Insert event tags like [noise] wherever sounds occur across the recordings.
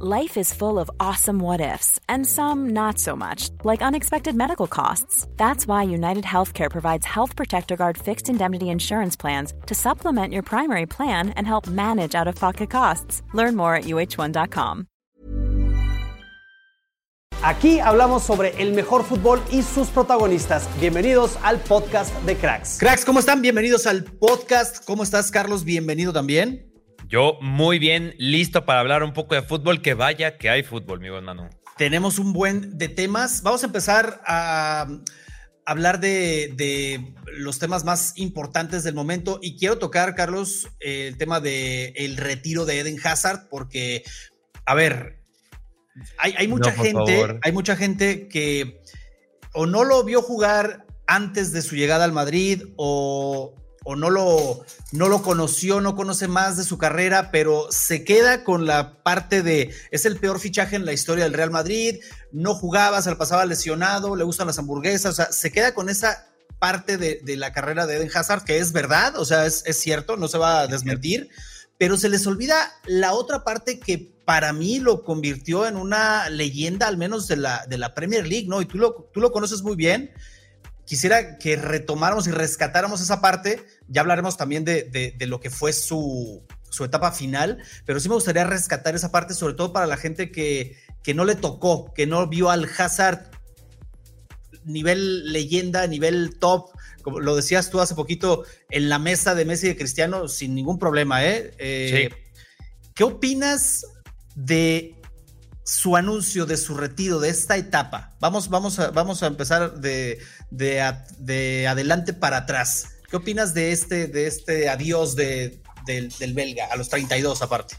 Life is full of awesome what ifs and some not so much, like unexpected medical costs. That's why United Healthcare provides Health Protector Guard fixed indemnity insurance plans to supplement your primary plan and help manage out-of-pocket costs. Learn more at uh1.com. Aquí hablamos sobre el mejor fútbol y sus protagonistas. Bienvenidos al podcast de Cracks. Cracks, ¿cómo están? Bienvenidos al podcast. ¿Cómo estás, Carlos? Bienvenido también. Yo muy bien, listo para hablar un poco de fútbol, que vaya que hay fútbol, mi buen Manu. Tenemos un buen de temas. Vamos a empezar a hablar de, los temas más importantes del momento y quiero tocar, Carlos, el tema del el retiro de Eden Hazard, porque, a ver, hay, mucha gente, hay mucha gente que o no lo vio jugar antes de su llegada al Madrid o, no, lo, no lo conoció, no conoce más de su carrera, pero se queda con la parte de es el peor fichaje en la historia del Real Madrid, no jugaba, se le pasaba lesionado, le gustan las hamburguesas, o sea, se queda con esa parte de, la carrera de Eden Hazard, que es verdad, o sea, es, es cierto, no se va a desmentir, pero se les olvida la otra parte que para mí lo convirtió en una leyenda, al menos de la, de la Premier League, ¿no? Y tú lo, tú lo conoces muy bien. Quisiera que retomáramos y rescatáramos esa parte. Ya hablaremos también de, lo que fue su, su, etapa final, pero sí me gustaría rescatar esa parte, sobre todo para la gente que, que no le tocó, que no vio al Hazard nivel leyenda, nivel top, como lo decías tú hace poquito, en la mesa de Messi y de Cristiano, sin ningún problema, ¿eh? eh ¿Qué opinas de su anuncio de su retiro de esta etapa. Vamos, vamos, a, vamos a empezar de, de, adelante para atrás. ¿Qué opinas de este, de este adiós de, del, belga a los 32 aparte?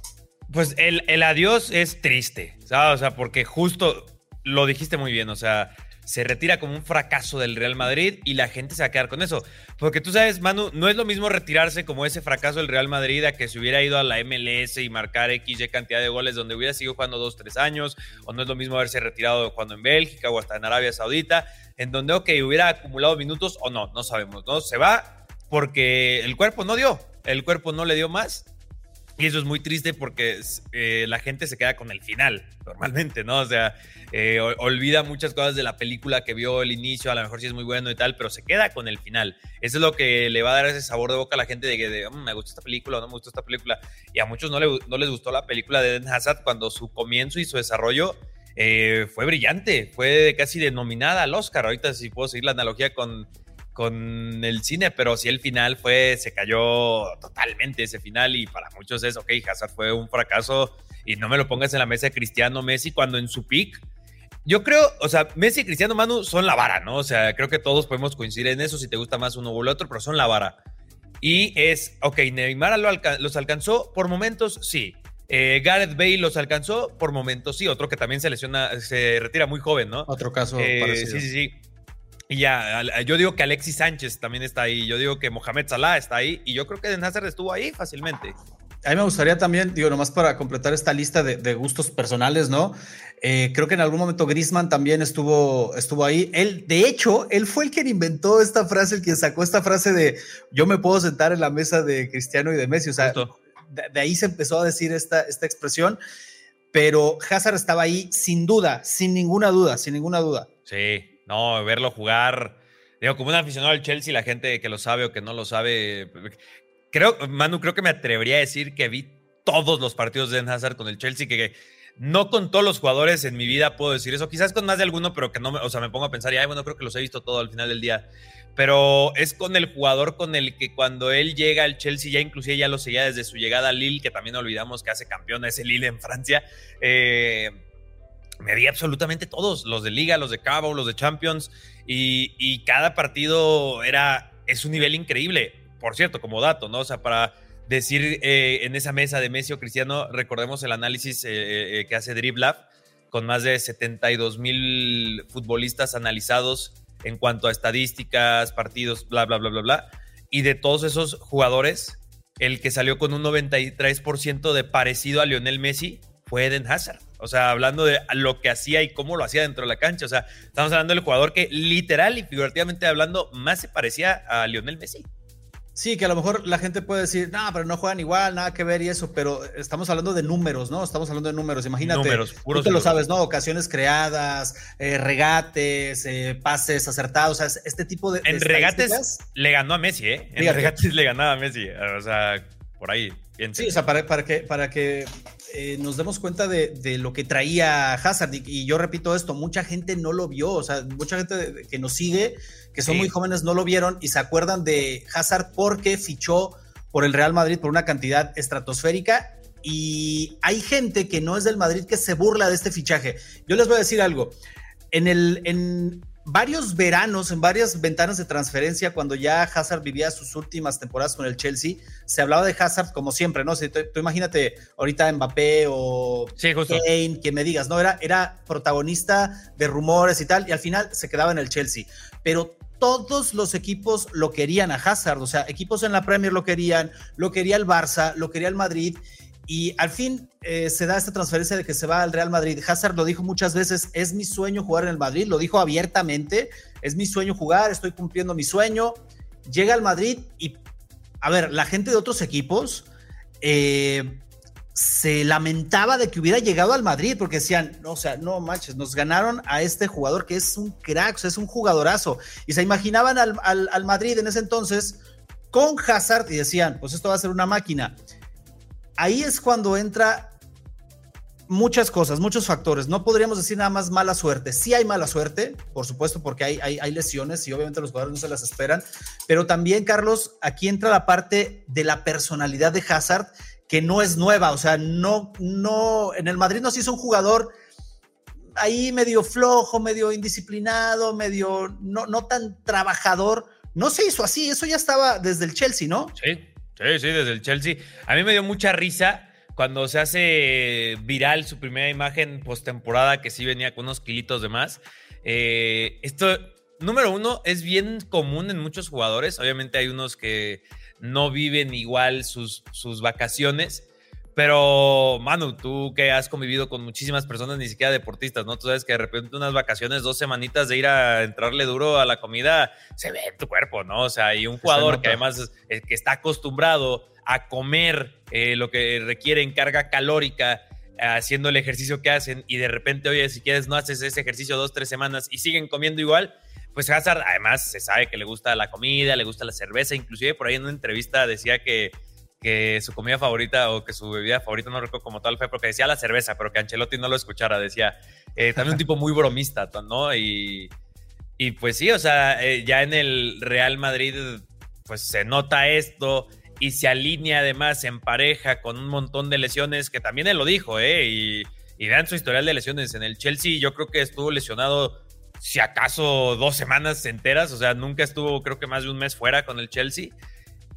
Pues el, el adiós es triste, ¿sabes? O sea, porque justo lo dijiste muy bien, o sea, se retira como un fracaso del Real Madrid y la gente se va a quedar con eso. Porque tú sabes, Manu, no es lo mismo retirarse como ese fracaso del Real Madrid a que se hubiera ido a la MLS y marcar XY cantidad de goles donde hubiera seguido jugando dos, tres años, o no es lo mismo haberse retirado cuando en Bélgica o hasta en Arabia Saudita, en donde, ok, hubiera acumulado minutos o no, no sabemos, ¿no? Se va porque el cuerpo no dio, el cuerpo no le dio más y eso es muy triste porque eh, la gente se queda con el final, normalmente, ¿no? O sea, eh, olvida muchas cosas de la película que vio el inicio, a lo mejor sí es muy bueno y tal, pero se queda con el final. Eso es lo que le va a dar ese sabor de boca a la gente de que mm, me gusta esta película o no me gusta esta película. Y a muchos no, no les gustó la película de Den Hazard cuando su comienzo y su desarrollo eh, fue brillante, fue casi denominada al Oscar. Ahorita si puedo seguir la analogía con con el cine, pero sí el final fue, se cayó totalmente ese final y para muchos es, ok, Hazard fue un fracaso y no me lo pongas en la mesa de Cristiano Messi cuando en su pick. Yo creo, o sea, Messi y Cristiano Manu son la vara, ¿no? O sea, creo que todos podemos coincidir en eso, si te gusta más uno u el otro, pero son la vara. Y es, ok, Neymar los alcanzó por momentos, sí. Eh, Gareth Bale los alcanzó por momentos, sí. Otro que también se lesiona, se retira muy joven, ¿no? Otro caso eh, parecido. Sí, sí, sí. Y ya, yo digo que Alexis Sánchez también está ahí, yo digo que Mohamed Salah está ahí, y yo creo que Hazard estuvo ahí fácilmente. A mí me gustaría también, digo, nomás para completar esta lista de, gustos personales, ¿no? Eh, creo que en algún momento Grisman también estuvo, estuvo ahí. Él, de hecho, él fue el quien inventó esta frase, el quien sacó esta frase de yo me puedo sentar en la mesa de Cristiano y de Messi. O sea, de, ahí se empezó a decir esta, esta expresión. Pero Hazard estaba ahí sin duda, sin ninguna duda, sin ninguna duda. Sí, no, verlo jugar, digo, como un aficionado al Chelsea, la gente que lo sabe o que no lo sabe, creo, Manu, creo que me atrevería a decir que vi todos los partidos de Den Hazard con el Chelsea, que, no con todos los jugadores en mi vida puedo decir eso, quizás con más de alguno, pero que no me, o sea, me pongo a pensar, y ay, bueno, creo que los he visto todo al final del día, pero es con el jugador con el que cuando él llega al Chelsea, ya inclusive ya lo seguía desde su llegada a Lille, que también olvidamos que hace campeón ese Lille en Francia, eh, me vi absolutamente todos, los de Liga, los de Cabo, los de Champions, y, cada partido era, es un nivel increíble. Por cierto, como dato, ¿no? O sea, para decir eh, en esa mesa de Messi o Cristiano, recordemos el análisis eh, eh, que hace Driblab con más de 72 mil futbolistas analizados en cuanto a estadísticas, partidos, bla, bla, bla, bla, bla. Y de todos esos jugadores, el que salió con un 93% de parecido a Lionel Messi fue Eden Hazard. O sea, hablando de lo que hacía y cómo lo hacía dentro de la cancha. O sea, estamos hablando del jugador que literal y figurativamente hablando más se parecía a Lionel Messi. Sí, que a lo mejor la gente puede decir, no, pero no juegan igual, nada que ver y eso, pero estamos hablando de números, ¿no? Estamos hablando de números. Imagínate, números, tú te lo sabes, ¿no? Ocasiones creadas, eh, regates, eh, pases acertados, o sea, este tipo de. En regates le ganó a Messi, ¿eh? En regates [laughs] le ganaba a Messi, o sea, por ahí. Sí, o sea, para, para que, para que eh, nos demos cuenta de, de, lo que traía Hazard, y, y, yo repito esto, mucha gente no lo vio, o sea, mucha gente que nos sigue que son muy jóvenes no lo vieron y se acuerdan de Hazard porque fichó por el Real Madrid por una cantidad estratosférica y hay gente que no es del Madrid que se burla de este fichaje. Yo les voy a decir algo. En, el, en varios veranos, en varias ventanas de transferencia, cuando ya Hazard vivía sus últimas temporadas con el Chelsea, se hablaba de Hazard como siempre, ¿no? Si tú, imagínate ahorita Mbappé o Kane, que me digas, ¿no? Era, era protagonista de rumores y tal, y al final se quedaba en el Chelsea. Pero todos los equipos lo querían a Hazard, o sea, equipos en la Premier lo querían, lo quería el Barça, lo quería el Madrid, y al fin eh, se da esta transferencia de que se va al Real Madrid. Hazard lo dijo muchas veces, es mi sueño jugar en el Madrid, lo dijo abiertamente, es mi sueño jugar, estoy cumpliendo mi sueño. Llega al Madrid y, a ver, la gente de otros equipos eh, se lamentaba de que hubiera llegado al Madrid porque decían, no, o sea, no manches, nos ganaron a este jugador que es un crack, es un jugadorazo. Y se imaginaban al, al, Madrid en ese entonces con Hazard y decían, pues esto va a ser una máquina. Ahí es cuando entra muchas cosas, muchos factores. No podríamos decir nada más mala suerte. Sí hay mala suerte, por supuesto, porque hay, lesiones y obviamente los jugadores no se las esperan. Pero también, Carlos, aquí entra la parte de la personalidad de Hazard que no es nueva, o sea, no, no, en el Madrid no se hizo un jugador ahí medio flojo, medio indisciplinado, medio no, no tan trabajador, no se hizo así, eso ya estaba desde el Chelsea, ¿no? Sí, sí, sí, desde el Chelsea. A mí me dio mucha risa cuando se hace viral su primera imagen postemporada, que sí venía con unos kilitos de más. Eh, esto, número uno, es bien común en muchos jugadores. Obviamente hay unos que no viven igual sus, sus vacaciones. Pero, Manu, tú que has convivido con muchísimas personas, ni siquiera deportistas, ¿no? Tú sabes que de repente unas vacaciones, dos semanitas de ir a entrarle duro a la comida, se ve en tu cuerpo, ¿no? O sea, y un jugador que además que está acostumbrado a comer eh, lo que requiere en carga calórica, haciendo el ejercicio que hacen, y de repente, oye, si quieres, no haces ese ejercicio dos, tres semanas y siguen comiendo igual, pues Hazard además se sabe que le gusta la comida, le gusta la cerveza, inclusive por ahí en una entrevista decía que, que su comida favorita o que su bebida favorita, no recuerdo como tal fue porque decía la cerveza, pero que Ancelotti no lo escuchara, decía, eh, también un [laughs] tipo muy bromista, ¿no? Y, y pues sí, o sea, eh, ya en el Real Madrid pues se nota esto y se alinea además en pareja con un montón de lesiones que también él lo dijo, ¿eh? Y, y vean su historial de lesiones. En el Chelsea yo creo que estuvo lesionado si acaso dos semanas enteras, o sea, nunca estuvo creo que más de un mes fuera con el Chelsea.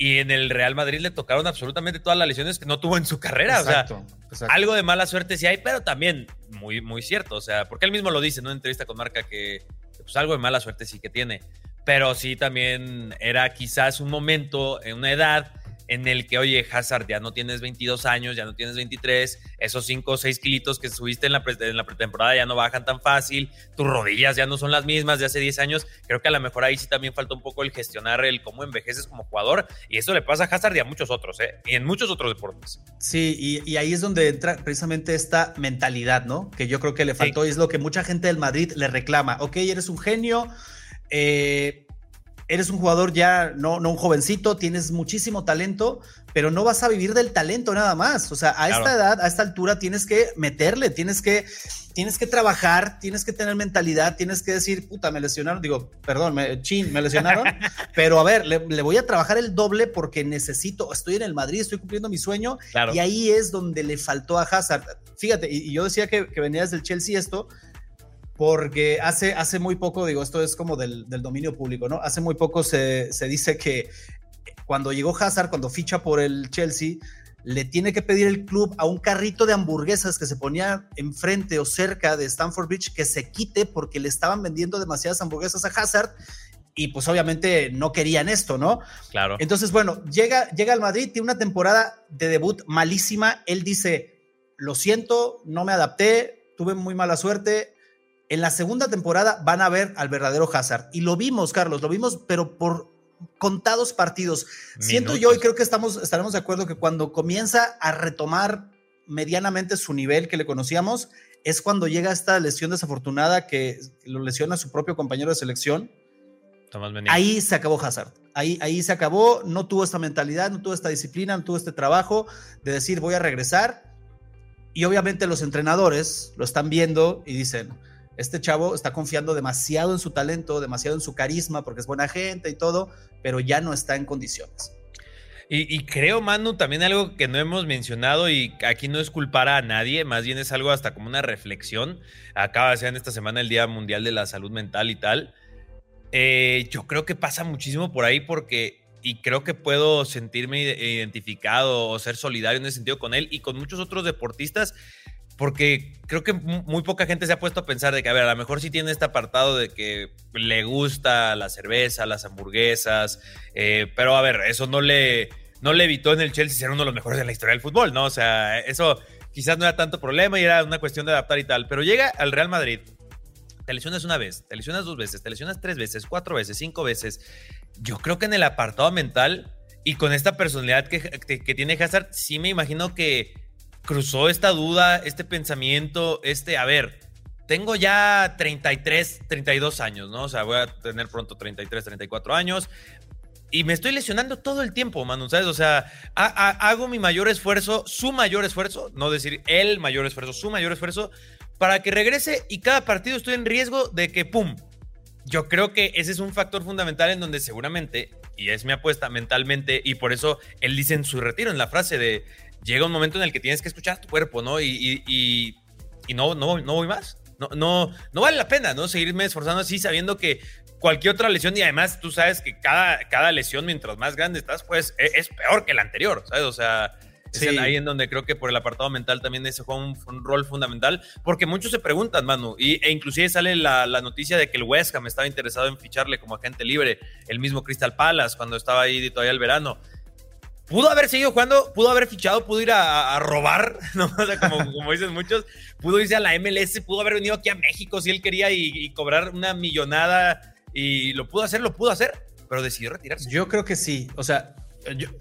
Y en el Real Madrid le tocaron absolutamente todas las lesiones que no tuvo en su carrera. o sea, algo de mala suerte sí hay, pero también muy, muy cierto. O sea, porque él mismo lo dice en una entrevista con Marca que pues algo de mala suerte sí que tiene. Pero sí también era quizás un momento, en una edad en el que, oye, Hazard, ya no tienes 22 años, ya no tienes 23, esos 5 o 6 kilitos que subiste en la, en la pretemporada ya no bajan tan fácil, tus rodillas ya no son las mismas de hace 10 años, creo que a lo mejor ahí sí también falta un poco el gestionar el cómo envejeces como jugador, y eso le pasa a Hazard y a muchos otros, ¿eh? Y en muchos otros deportes. Sí, y, ahí es donde entra precisamente esta mentalidad, ¿no? Que yo creo que le faltó y es lo que mucha gente del Madrid le reclama, ok, eres un genio, eh eres un jugador ya, no, no un jovencito, tienes muchísimo talento, pero no vas a vivir del talento nada más. O sea, a esta edad, a esta altura, tienes que meterle, tienes que, tienes que trabajar, tienes que tener mentalidad, tienes que decir, puta, me lesionaron. Digo, perdón, me, chin, me lesionaron, [laughs] pero a ver, le, voy a trabajar el doble porque necesito, estoy en el Madrid, estoy cumpliendo mi sueño. Y ahí es donde le faltó a Hazard. Fíjate, y, yo decía que, que venía desde el Chelsea esto, porque hace, hace muy poco, digo, esto es como del, dominio público, ¿no? Hace muy poco se, dice que cuando llegó Hazard, cuando ficha por el Chelsea, le tiene que pedir el club a un carrito de hamburguesas que se ponía enfrente o cerca de Stamford Bridge que se quite porque le estaban vendiendo demasiadas hamburguesas a Hazard y pues obviamente no querían esto, ¿no? Claro. Entonces, bueno, llega, llega al Madrid, tiene una temporada de debut malísima. Él dice, lo siento, no me adapté, tuve muy mala suerte. En la segunda temporada van a ver al verdadero Hazard. Y lo vimos, Carlos, lo vimos, pero por contados partidos. Siento yo y creo que estamos, estaremos de acuerdo que cuando comienza a retomar medianamente su nivel que le conocíamos, es cuando llega esta lesión desafortunada que lo lesiona a su propio compañero de selección. ahí se acabó Hazard. Ahí, ahí se acabó, no tuvo esta mentalidad, no tuvo esta disciplina, no tuvo este trabajo de decir voy a regresar. Y obviamente los entrenadores lo están viendo y dicen, este chavo está confiando demasiado en su talento, demasiado en su carisma, porque es buena gente y todo, pero ya no está en condiciones. Y, creo, Manu, también algo que no hemos mencionado y aquí no es culpar a nadie, más bien es algo hasta como una reflexión. Acaba de ser en esta semana el Día Mundial de la Salud Mental y tal. Eh, yo creo que pasa muchísimo por ahí porque, y creo que puedo sentirme identificado o ser solidario en ese sentido con él y con muchos otros deportistas porque creo que muy poca gente se ha puesto a pensar de que, a ver, a lo mejor sí tiene este apartado de que le gusta la cerveza, las hamburguesas, eh, pero a ver, eso no le, no le evitó en el Chelsea ser uno de los mejores de la historia del fútbol, ¿no? O sea, eso quizás no era tanto problema y era una cuestión de adaptar y tal, pero llega al Real Madrid, te lesionas una vez, te lesionas dos veces, te lesionas tres veces, cuatro veces, cinco veces. Yo creo que en el apartado mental y con esta personalidad que, que tiene Hazard, sí me imagino que cruzó esta duda, este pensamiento, este, a ver, tengo ya 33, 32 años, ¿no? O sea, voy a tener pronto 33, 34 años. Y me estoy lesionando todo el tiempo, Manu, ¿sabes? O sea, hago mi mayor esfuerzo, su mayor esfuerzo, no decir el mayor esfuerzo, su mayor esfuerzo, para que regrese y cada partido estoy en riesgo de que, ¡pum! Yo creo que ese es un factor fundamental en donde seguramente, y es mi apuesta mentalmente, y por eso él dice en su retiro, en la frase de, llega un momento en el que tienes que escuchar tu cuerpo, ¿no? Y, y, y, no, no, no voy más. No, no, no vale la pena, ¿no? Seguirme esforzando así sabiendo que cualquier otra lesión, y además tú sabes que cada, cada lesión, mientras más grande estás, pues e, es, peor que la anterior, ¿sabes? O sea, es ahí en donde creo que por el apartado mental también ese juega un, rol fundamental, porque muchos se preguntan, Manu, y, e inclusive sale la, la, noticia de que el West Ham estaba interesado en ficharle como agente libre, el mismo Crystal Palace cuando estaba ahí todavía el verano pudo haber seguido jugando, pudo haber fichado, pudo ir a, robar, [laughs] ¿no? como, dicen muchos, pudo irse a la MLS, pudo haber venido aquí a México si él quería y, cobrar una millonada y lo pudo hacer, lo pudo hacer, pero decidió retirarse. Yo creo que sí, o sea,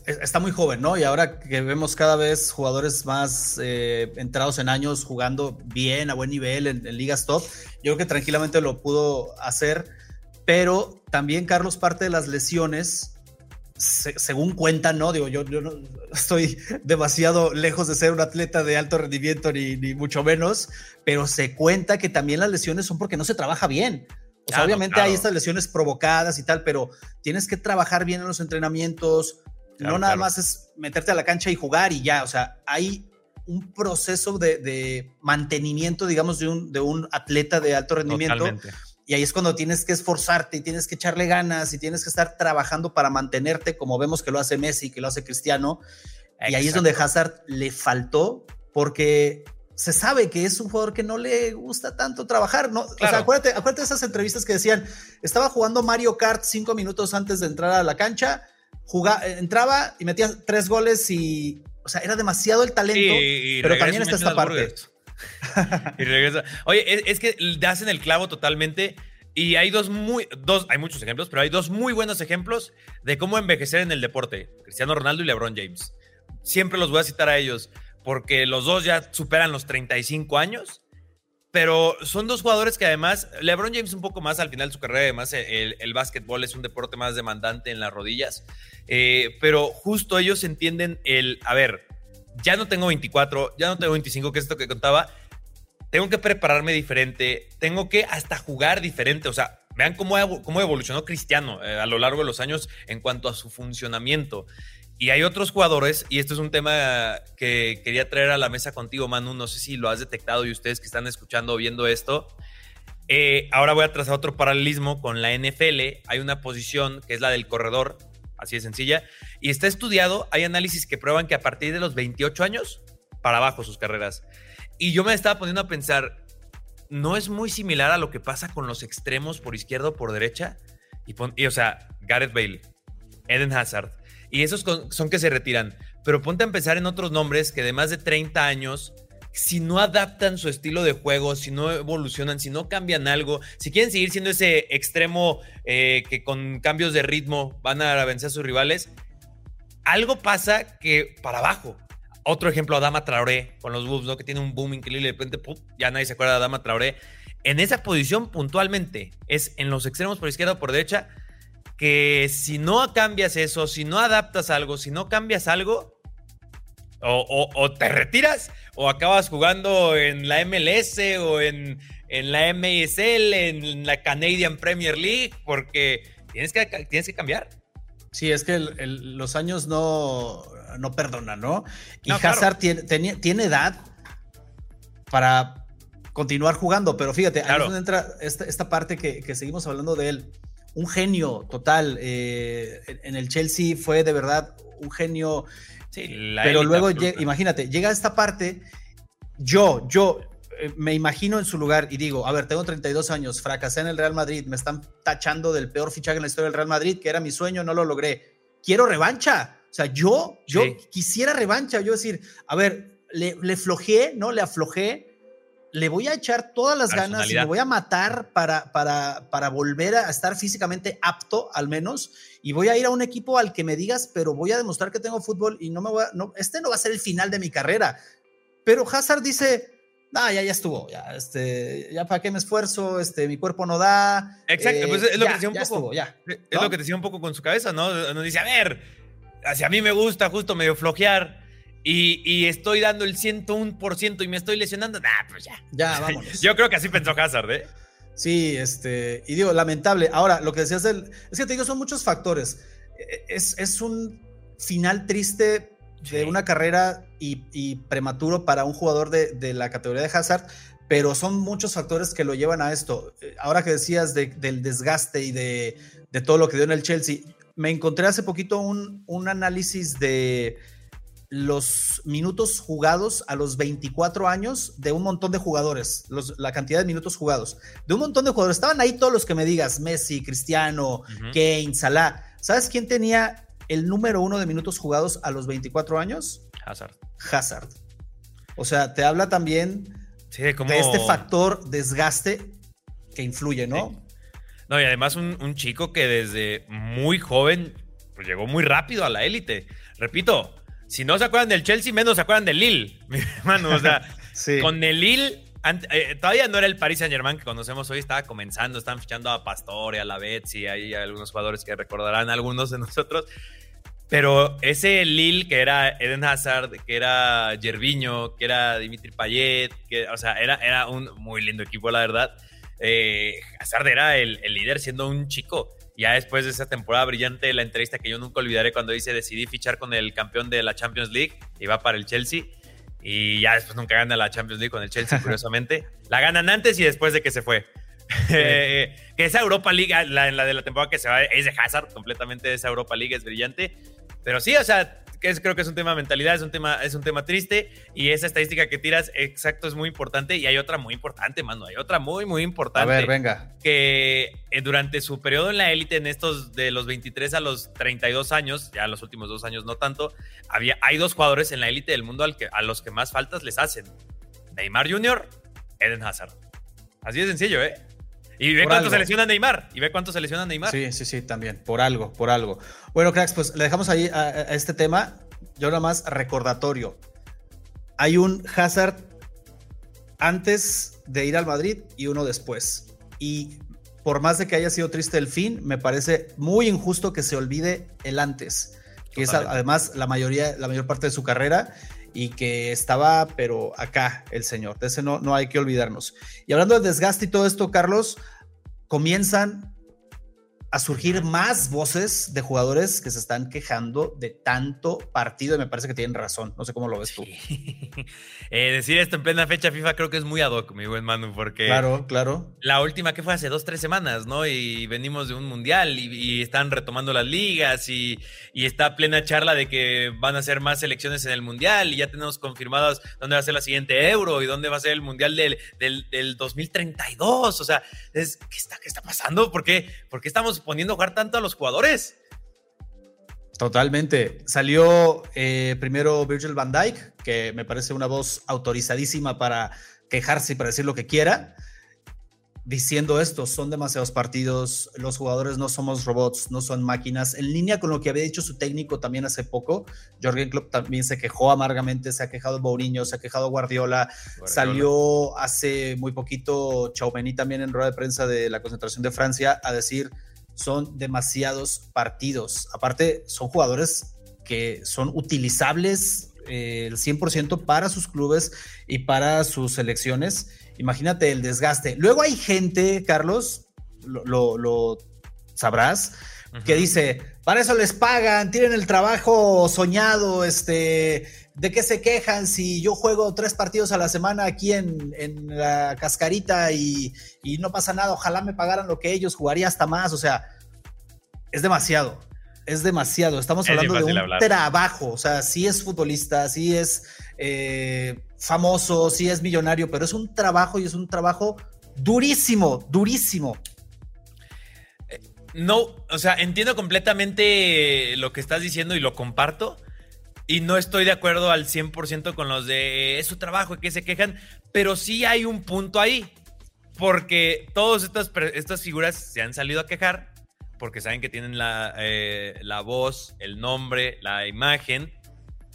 está muy joven, ¿no? Y ahora que vemos cada vez jugadores más eh, entrados en años jugando bien, a buen nivel en, en ligas top, yo creo que tranquilamente lo pudo hacer, pero también Carlos parte de las lesiones según cuentan, ¿no? Digo, yo, yo no estoy demasiado lejos de ser un atleta de alto rendimiento, ni, ni mucho menos, pero se cuenta que también las lesiones son porque no se trabaja bien. O sea, obviamente hay estas lesiones provocadas y tal, pero tienes que trabajar bien en los entrenamientos. no nada más es meterte a la cancha y jugar y ya. O sea, hay un proceso de, de mantenimiento, digamos, de un, de un atleta de alto rendimiento. Totalmente y ahí es cuando tienes que esforzarte y tienes que echarle ganas y tienes que estar trabajando para mantenerte, como vemos que lo hace Messi, que lo hace Cristiano. Y ahí es donde Hazard le faltó, porque se sabe que es un jugador que no le gusta tanto trabajar. ¿no? O sea, acuérdate, acuérdate de esas entrevistas que decían, estaba jugando Mario Kart cinco minutos antes de entrar a la cancha, jugaba, entraba y metía tres goles y, o sea, era demasiado el talento, pero también está esta parte. [laughs] y regresa. Oye, es, que das en el clavo totalmente. Y hay dos muy, dos, hay muchos ejemplos, pero hay dos muy buenos ejemplos de cómo envejecer en el deporte. Cristiano Ronaldo y LeBron James. Siempre los voy a citar a ellos, porque los dos ya superan los 35 años, pero son dos jugadores que además, LeBron James un poco más al final de su carrera, además el, el básquetbol es un deporte más demandante en las rodillas, eh, pero justo ellos entienden el, a ver, ya no tengo 24, ya no tengo 25, que es esto que contaba. Tengo que prepararme diferente, tengo que hasta jugar diferente. O sea, vean cómo, cómo evolucionó Cristiano eh, a lo largo de los años en cuanto a su funcionamiento. Y hay otros jugadores, y esto es un tema que quería traer a la mesa contigo, Manu. No sé si lo has detectado y ustedes que están escuchando o viendo esto. Eh, ahora voy a trazar otro paralelismo con la NFL. Hay una posición que es la del corredor, así de sencilla. Y está estudiado, hay análisis que prueban que a partir de los 28 años, para abajo sus carreras. Y yo me estaba poniendo a pensar, ¿no es muy similar a lo que pasa con los extremos por izquierda o por derecha? Y, o sea, Gareth Bale, Eden Hazard, y esos son que se retiran. Pero ponte a empezar en otros nombres que de más de 30 años si no adaptan su estilo de juego, si no evolucionan, si no cambian algo, si quieren seguir siendo ese extremo eh, que con cambios de ritmo van a vencer a sus rivales, algo pasa que para abajo. Otro ejemplo, Adama Traoré con los Wolves, ¿no? que tiene un boom increíble, de repente ya nadie se acuerda de Adama Traoré. En esa posición puntualmente es en los extremos por izquierda o por derecha, que si no cambias eso, si no adaptas algo, si no cambias algo, o, te retiras o acabas jugando en la MLS o en, en la MSL, en la Canadian Premier League, porque tienes que, tienes que cambiar. Sí, es que los años no, no perdonan, ¿no? Y Hazard tiene, tiene, edad para continuar jugando, pero fíjate, ahí es donde entra esta, parte que, seguimos hablando de él. Un genio total. Eh, en el Chelsea fue de verdad un genio pero luego, imagínate, llega esta parte, yo, yo eh, me imagino en su lugar y digo, a ver, tengo 32 años, fracasé en el Real Madrid, me están tachando del peor fichaje en la historia del Real Madrid, que era mi sueño, no lo logré. Quiero revancha. O sea, yo, yo quisiera revancha, yo decir, a ver, le, le flojé, ¿no? Le aflojé, le voy a echar todas las ganas y me voy a matar para, para, para volver a estar físicamente apto, al menos, y voy a ir a un equipo al que me digas, pero voy a demostrar que tengo fútbol y no me voy a, no, este no va a ser el final de mi carrera. Pero Hazard dice, ah, ya, ya estuvo, ya, este, ya para qué me esfuerzo, este, mi cuerpo no da. Exacto, pues es lo que decía un poco. ya, Es lo que decía un poco con su cabeza, ¿no? Nos dice, a ver, hacia mí me gusta justo medio flojear y, estoy dando el 101% y me estoy lesionando, nah, pues ya. Ya, [laughs] vámonos. Yo creo que así pensó Hazard, ¿eh? Sí, este, y digo, lamentable. Ahora, lo que decías del, es que te digo, son muchos factores. E, es, es un final triste de una carrera y, prematuro para un jugador de, la categoría de Hazard, pero son muchos factores que lo llevan a esto. Ahora que decías del desgaste y de, todo lo que dio en el Chelsea, me encontré hace poquito un, un análisis de los minutos jugados a los 24 años de un montón de jugadores, la cantidad de minutos jugados, de un montón de jugadores. Estaban ahí todos los que me digas, Messi, Cristiano, Kane, Salah. ¿Sabes quién tenía el número uno de minutos jugados a los 24 años? Hazard. Hazard. O sea, te habla también de este factor desgaste que influye, ¿no? No, y además un, un, chico que desde muy joven pues, llegó muy rápido a la élite. Repito, si no se acuerdan del Chelsea, menos se acuerdan del Lille, [laughs] mi hermano. O sea, [laughs] con el Lille, eh, todavía no era el Paris Saint Germain que conocemos hoy, estaba comenzando, están fichando a Pastore, a la Betsy, hay algunos jugadores que recordarán algunos de [laughs] nosotros. Pero ese Lille, que era Eden Hazard, que era Gerviño, que era Dimitri Payet, que, o sea, era, era un muy lindo equipo, la verdad. Eh, Hazard era el, el líder siendo un chico ya después de esa temporada brillante, la entrevista que yo nunca olvidaré cuando dice decidí fichar con el campeón de la Champions League, va para el Chelsea, y ya después nunca gana la Champions League con el Chelsea, [laughs] curiosamente. la ganan antes y después de que se fue. [laughs] que esa Europa League, la, la de la temporada que se va, es de Hazard, completamente esa Europa League es brillante. Pero sí, o sea, que creo que es un tema de mentalidad, es un tema, es un tema triste y esa estadística que tiras, exacto, es muy importante y hay otra muy importante, mano, hay otra muy, muy importante. A ver, venga. Que eh, durante su periodo en la élite, en estos de los 23 a los 32 años, ya los últimos dos años no tanto, había, hay dos jugadores en la élite del mundo al que, a los que más faltas les hacen. Neymar Jr., Eden Hazard. Así de sencillo, ¿eh? Y ve cuánto se lesiona Neymar. Y ve cuánto se lesiona Neymar. Sí, sí, sí, también. Por algo, por algo. Bueno, cracks, pues le dejamos ahí a, este tema. Yo nada más recordatorio. Hay un Hazard antes de ir al Madrid y uno después. Y por más de que haya sido triste el fin, me parece muy injusto que se olvide el antes, que es además la mayoría, la mayor parte de su carrera y que estaba, pero acá el señor. De ese no, no hay que olvidarnos. Y hablando de desgaste y todo esto, Carlos, comienzan a surgir más voces de jugadores que se están quejando de tanto partido y me parece que tienen razón. No sé cómo lo ves tú. [laughs] Eh, decir esto en plena fecha FIFA creo que es muy ad hoc, mi buen Manu, porque... Claro, claro. La última que fue hace dos, tres semanas, ¿no? Y venimos de un mundial y, están retomando las ligas y, y, está plena charla de que van a ser más elecciones en el mundial y ya tenemos confirmadas dónde va a ser la siguiente euro y dónde va a ser el mundial del, del, del 2032. O sea, es, ¿qué, está, ¿qué está pasando? ¿Por qué, ¿Por qué estamos poniendo a jugar tanto a los jugadores. Totalmente. Salió eh, primero Virgil van Dijk, que me parece una voz autorizadísima para quejarse y para decir lo que quiera, diciendo esto, son demasiados partidos, los jugadores no somos robots, no son máquinas, en línea con lo que había dicho su técnico también hace poco, Jorgen Klopp también se quejó amargamente, se ha quejado Mourinho, se ha quejado Guardiola, salió hace muy poquito Chaumeni también en rueda de prensa de la concentración de Francia a decir son demasiados partidos. Aparte, son jugadores que son utilizables eh, el 100% para sus clubes y para sus selecciones. Imagínate el desgaste. Luego hay gente, Carlos, lo, sabrás, que dice, para eso les pagan, tienen el trabajo soñado, este, ¿de qué se quejan si yo juego tres partidos a la semana aquí en, la cascarita y, no pasa nada? Ojalá me pagaran lo que ellos, jugaría hasta más, o sea, es demasiado. Es demasiado. Estamos hablando de un trabajo. O sea, sí es futbolista, sí es eh, famoso, sí es millonario, pero es un trabajo y es un trabajo durísimo, durísimo. No, o sea, entiendo completamente lo que estás diciendo y lo comparto. Y no estoy de acuerdo al 100% con los de es su trabajo y que se quejan, pero sí hay un punto ahí. Porque todas estas, estas figuras se han salido a quejar porque saben que tienen la, eh, la voz, el nombre, la imagen.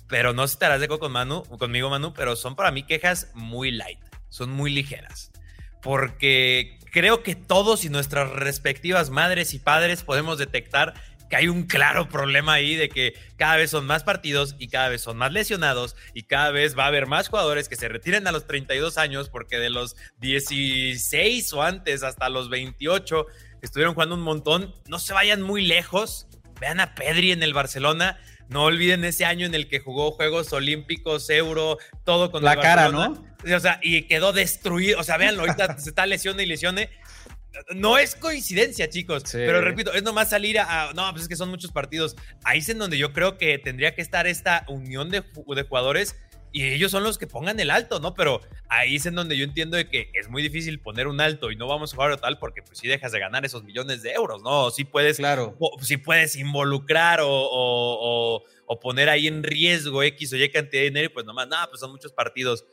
Pero no estarás de acuerdo con Manu, conmigo, Manu, pero son para mí quejas muy light, son muy ligeras. Porque creo que todos y nuestras respectivas madres y padres podemos detectar que hay un claro problema ahí de que cada vez son más partidos y cada vez son más lesionados y cada vez va a haber más jugadores que se retiren a los 32 años porque de los 16 o antes hasta los 28 estuvieron jugando un montón, no se vayan muy lejos, vean a Pedri en el Barcelona, no olviden ese año en el que jugó Juegos Olímpicos, Euro, todo con la cara, ¿no? O sea, y quedó destruido. O sea, véanlo, ahorita se está lesione y lesione. No es coincidencia, chicos. Pero repito, es nomás salir a, No, pues es que son muchos partidos. Ahí es en donde yo creo que tendría que estar esta unión de, de jugadores y ellos son los que pongan el alto, ¿no? Pero ahí es en donde yo entiendo de que es muy difícil poner un alto y no vamos a jugar tal porque pues si dejas de ganar esos millones de euros, ¿no? Si puedes, claro. si puedes involucrar o, poner ahí en riesgo X o Y cantidad de dinero, pues nomás, nada, pues son muchos partidos.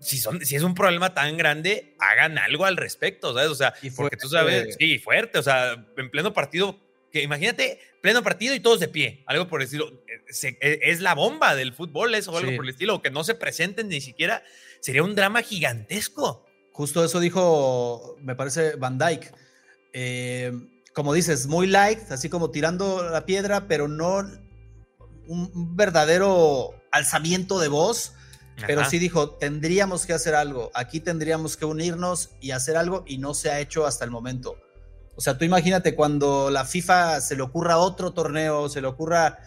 Si, son, si es un problema tan grande, hagan algo al respecto, ¿sabes? O sea, porque tú sabes, sí, fuerte, o sea, en pleno partido que imagínate, pleno partido y todos de pie, algo por el estilo. Eh, eh, es la bomba del fútbol, eso o algo por el estilo, que no se presenten ni siquiera, sería un drama gigantesco. Justo eso dijo, me parece, Van Dyke. Eh, como dices, muy light, así como tirando la piedra, pero no un verdadero alzamiento de voz. Pero sí dijo, tendríamos que hacer algo, aquí tendríamos que unirnos y hacer algo y no se ha hecho hasta el momento. O sea, tú imagínate cuando la FIFA se le ocurra otro torneo, se le ocurra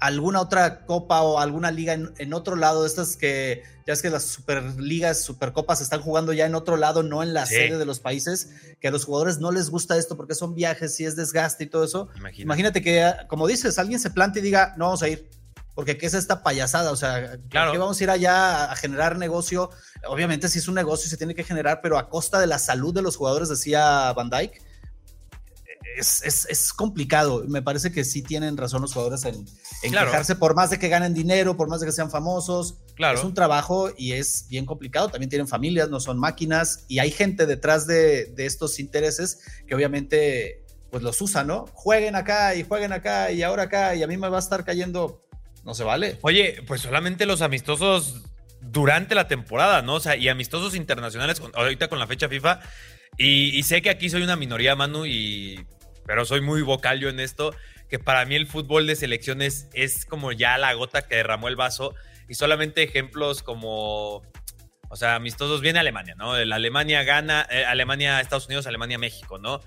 alguna otra copa o alguna liga en, otro lado, estas que ya es que las superligas, supercopas están jugando ya en otro lado, no en la sede de los países, que a los jugadores no les gusta esto porque son viajes y es desgaste y todo eso. Imagínate, que, como dices, alguien se plante y diga, no vamos a ir, porque ¿qué es esta payasada? O sea, claro. ¿qué vamos a ir allá a generar negocio? Obviamente si es un negocio se tiene que generar, pero a costa de la salud de los jugadores, decía Van Dyke es, es, complicado. Me parece que sí tienen razón los jugadores en, en quejarse por más de que ganen dinero, por más de que sean famosos. Claro. Es un trabajo y es bien complicado. También tienen familias, no son máquinas y hay gente detrás de, de estos intereses que obviamente pues los usa, ¿no? Jueguen acá y jueguen acá y ahora acá y a mí me va a estar cayendo. No se vale. Oye, pues solamente los amistosos durante la temporada, ¿no? O sea, y amistosos internacionales, ahorita con la fecha FIFA. Y, y, sé que aquí soy una minoría, Manu, y pero soy muy vocal yo en esto, que para mí el fútbol de selecciones es como ya la gota que derramó el vaso y solamente ejemplos como, o sea, amistosos viene Alemania, ¿no? La Alemania gana, eh, Alemania, Estados Unidos, Alemania, México, ¿no?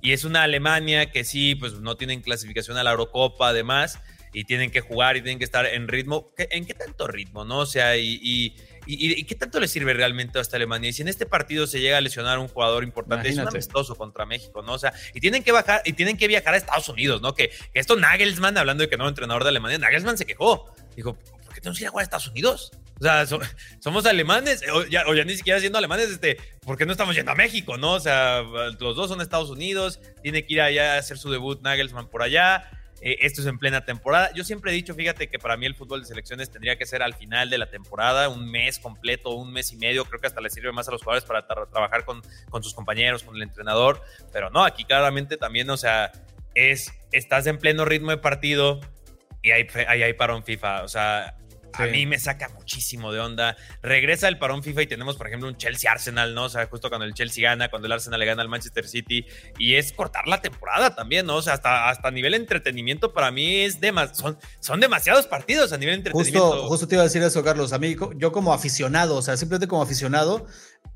Y es una Alemania que sí, pues no tienen clasificación a la Eurocopa, además, y tienen que jugar y tienen que estar en ritmo. ¿En qué tanto ritmo, no? O sea, y, y, qué tanto le sirve realmente a esta Alemania? Y si en este partido se llega a lesionar un jugador importante, es un amistoso contra México, ¿no? O sea, y tienen que bajar, y tienen que viajar a Estados Unidos, ¿no? Que, esto Nagelsmann, hablando de que no es entrenador de Alemania, Nagelsmann se quejó. Dijo, ¿por qué tenemos que ir a jugar a Estados Unidos? O sea, [laughs] somos alemanes, o ya, ni siquiera siendo alemanes, este, ¿por qué no estamos yendo a México, no? O sea, los dos son Estados Unidos, tiene que ir allá a hacer su debut Nagelsmann por allá. Eh, esto es en plena temporada. Yo siempre he dicho, fíjate que para mí el fútbol de selecciones tendría que ser al final de la temporada, un mes completo, un mes y medio. Creo que hasta le sirve más a los jugadores para trabajar con, con sus compañeros, con el entrenador. Pero no, aquí claramente también, o sea, es, estás en pleno ritmo de partido y hay, hay, hay parón FIFA. O sea, a mí me saca muchísimo de onda. Regresa el parón FIFA y tenemos, por ejemplo, un Chelsea-Arsenal, ¿no? O sea, justo cuando el Chelsea gana, cuando el Arsenal le gana al Manchester City. Y es cortar la temporada también, ¿no? O sea, hasta, hasta nivel entretenimiento para mí es son, son demasiados partidos a nivel entretenimiento. Justo, justo te iba a decir eso, Carlos. A mí, yo como aficionado, o sea, simplemente como aficionado,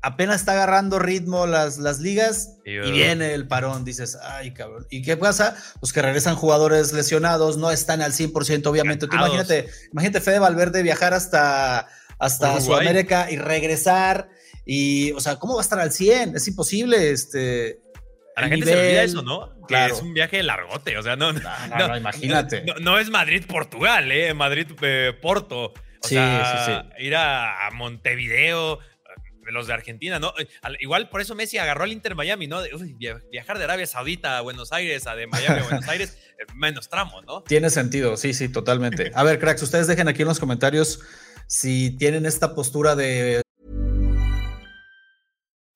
apenas está agarrando ritmo las, las ligas y viene el parón. Dices, ay, cabrón. ¿Y qué pasa? Pues que regresan jugadores lesionados, no están al 100%, obviamente. Tú imagínate, imagínate Fede Valverde viajar hasta, hasta Sudamérica y regresar. Y, o sea, ¿cómo va a estar al 100? Es imposible, este. A la gente se olvida eso, ¿no? Claro. Es un viaje largote, o sea, no. No, no, imagínate. No, es Madrid-Portugal, ¿eh? Madrid-Porto. O sí, sea, sí, sí. ir a Montevideo, los de Argentina, ¿no? Eh, igual por eso Messi agarró al Inter Miami, ¿no? viajar de Arabia Saudita a Buenos Aires, a de Miami a [laughs] Buenos Aires, eh, menos tramo, ¿no? Tiene sentido, sí, sí, totalmente. A ver, cracks, ustedes dejen aquí en los comentarios si tienen esta postura de.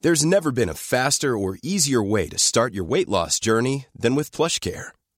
There's never been a faster or easier way to start your weight loss journey than with PlushCare.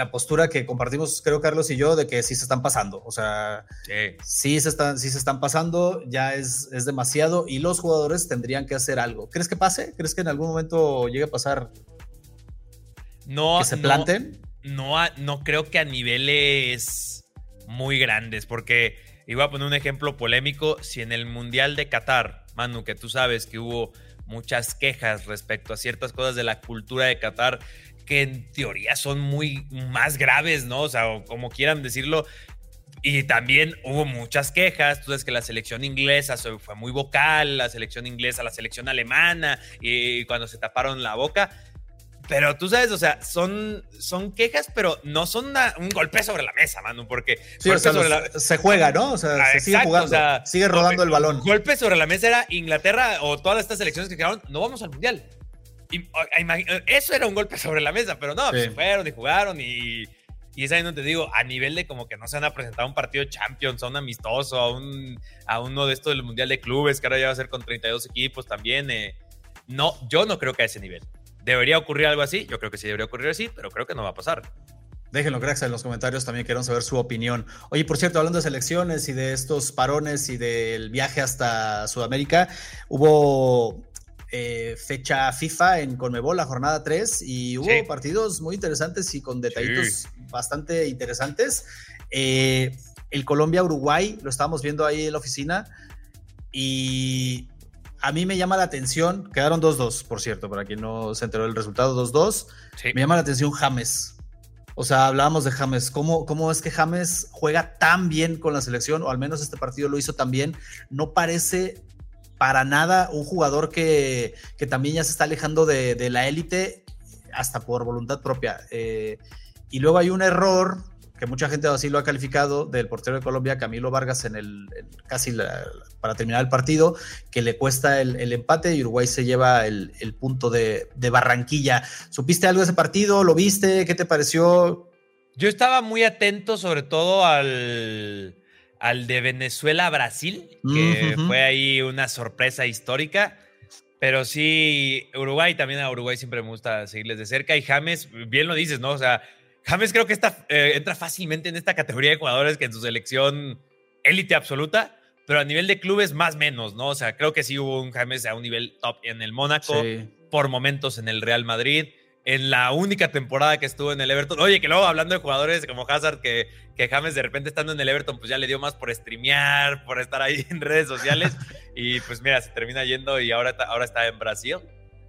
la postura que compartimos, creo, Carlos y yo, de que sí se están pasando. O sea, sí, se, están, sí se están pasando, ya es, es, demasiado y los jugadores tendrían que hacer algo. ¿Crees que pase? ¿Crees que en algún momento llegue a pasar no, que se planten? No, no, creo que a niveles muy grandes, porque, voy a poner un ejemplo polémico, si en el Mundial de Qatar, Manu, que tú sabes que hubo muchas quejas respecto a ciertas cosas de la cultura de Qatar, que en teoría son muy más graves, ¿no? O sea, como quieran decirlo. Y también hubo muchas quejas. Tú sabes que la selección inglesa fue muy vocal, la selección inglesa, la selección alemana, y cuando se taparon la boca. Pero tú sabes, o sea, son, son quejas, pero no son un golpe sobre la mesa, mano, porque se juega, ¿no? O sea, se sigue jugando, sigue rodando el balón. Golpe sobre la mesa era Inglaterra o todas estas selecciones que quedaron, no vamos al mundial. Eso era un golpe sobre la mesa, pero no, pues fueron y jugaron y, y es ahí donde te digo, a nivel de como que no se han presentado un partido Champions, a un amistoso, a, un, a uno de estos del Mundial de Clubes, que ahora ya va a ser con 32 equipos también. Eh, no, yo no creo que a ese nivel. ¿Debería ocurrir algo así? Yo creo que sí debería ocurrir así, pero creo que no va a pasar. Déjenlo, cracks, en los comentarios también queremos saber su opinión. Oye, por cierto, hablando de selecciones y de estos parones y del viaje hasta Sudamérica, hubo eh, fecha FIFA en Conmebol, la jornada 3, y hubo partidos muy interesantes y con detallitos bastante interesantes. Eh, el Colombia-Uruguay, lo estábamos viendo ahí en la oficina, y a mí me llama la atención, quedaron 2-2, por cierto, para quien no se enteró del resultado, 2-2. Me llama la atención James. O sea, hablábamos de James. ¿Cómo, ¿Cómo es que James juega tan bien con la selección? O al menos este partido lo hizo tan bien. No parece para nada un jugador que, que también ya se está alejando de, de la élite hasta por voluntad propia. Eh, y luego hay un error que mucha gente así lo ha calificado del portero de Colombia, Camilo Vargas, en el, casi para terminar el partido, que le cuesta el, empate y Uruguay se lleva el, punto de, de, Barranquilla. ¿Supiste algo de ese partido? ¿Lo viste? ¿Qué te pareció? Yo estaba muy atento sobre todo al, al de Venezuela-Brasil, que fue ahí una sorpresa histórica. Pero sí, Uruguay también a Uruguay siempre me gusta seguirles de cerca. Y James, bien lo dices, ¿no? O sea, James creo que está, eh, entra fácilmente en esta categoría de jugadores que en su selección élite absoluta, pero a nivel de clubes más menos, ¿no? O sea, creo que sí hubo un James a un nivel top en el Mónaco, por momentos en el Real Madrid en la única temporada que estuvo en el Everton. Oye, que luego hablando de jugadores como Hazard, que, que James de repente estando en el Everton, pues ya le dio más por streamear, por estar ahí [laughs] en redes sociales. y pues mira, se termina yendo y ahora, ahora está en Brasil.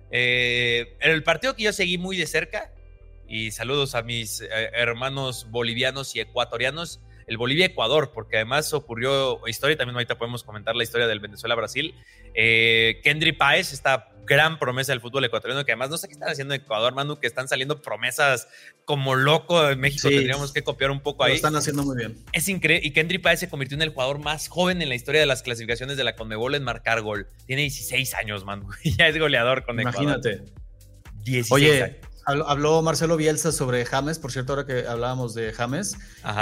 Eh, en el partido que yo seguí muy de cerca, y saludos a mis eh, hermanos bolivianos y ecuatorianos, el Bolivia-Ecuador, porque además ocurrió historia, también ahorita podemos comentar la historia del Venezuela-Brasil. Eh, Kendry Páez, esta gran promesa del fútbol ecuatoriano, que además no sé qué están haciendo en Ecuador, Manu, que están saliendo promesas como loco en México, tendríamos que copiar un poco ahí. Lo están haciendo muy bien. Es increíble, y Kendry Páez se convirtió en el jugador más joven en la historia de las clasificaciones de la Conmebol en marcar gol. Tiene 16 años, Manu, [laughs] ya es goleador con Ecuador. Imagínate. 16 Oye, años. Habló Marcelo Bielsa sobre James, por cierto, ahora que hablábamos de James,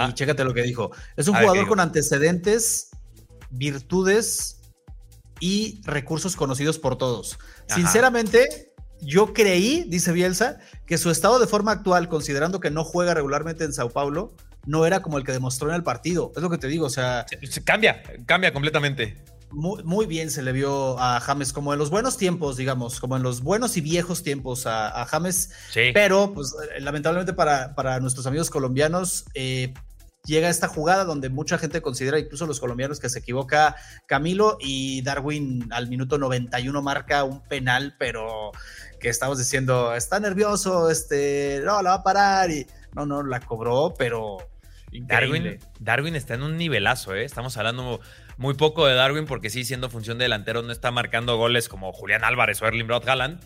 y chécate lo que dijo. Es un jugador con antecedentes, virtudes y recursos conocidos por todos. Sinceramente, yo creí, dice Bielsa, que su estado de forma actual, considerando que no juega regularmente en Sao Paulo, no era como el que demostró en el partido. Es lo que te digo, o sea. cambia, cambia completamente muy, bien se le vio a James, como en los buenos tiempos, digamos, como en los buenos y viejos tiempos a, James. Pero, pues, lamentablemente para, para nuestros amigos colombianos, eh, llega esta jugada donde mucha gente considera, incluso los colombianos, que se equivoca Camilo y Darwin al minuto 91 marca un penal, pero que estamos diciendo, está nervioso, este, no, la va a parar y no, no, la cobró, pero Darwin, Darwin está en un nivelazo, ¿eh? Estamos hablando muy poco de Darwin porque sí, siendo función de delantero, no está marcando goles como Julián Álvarez o Erling Broad Haaland.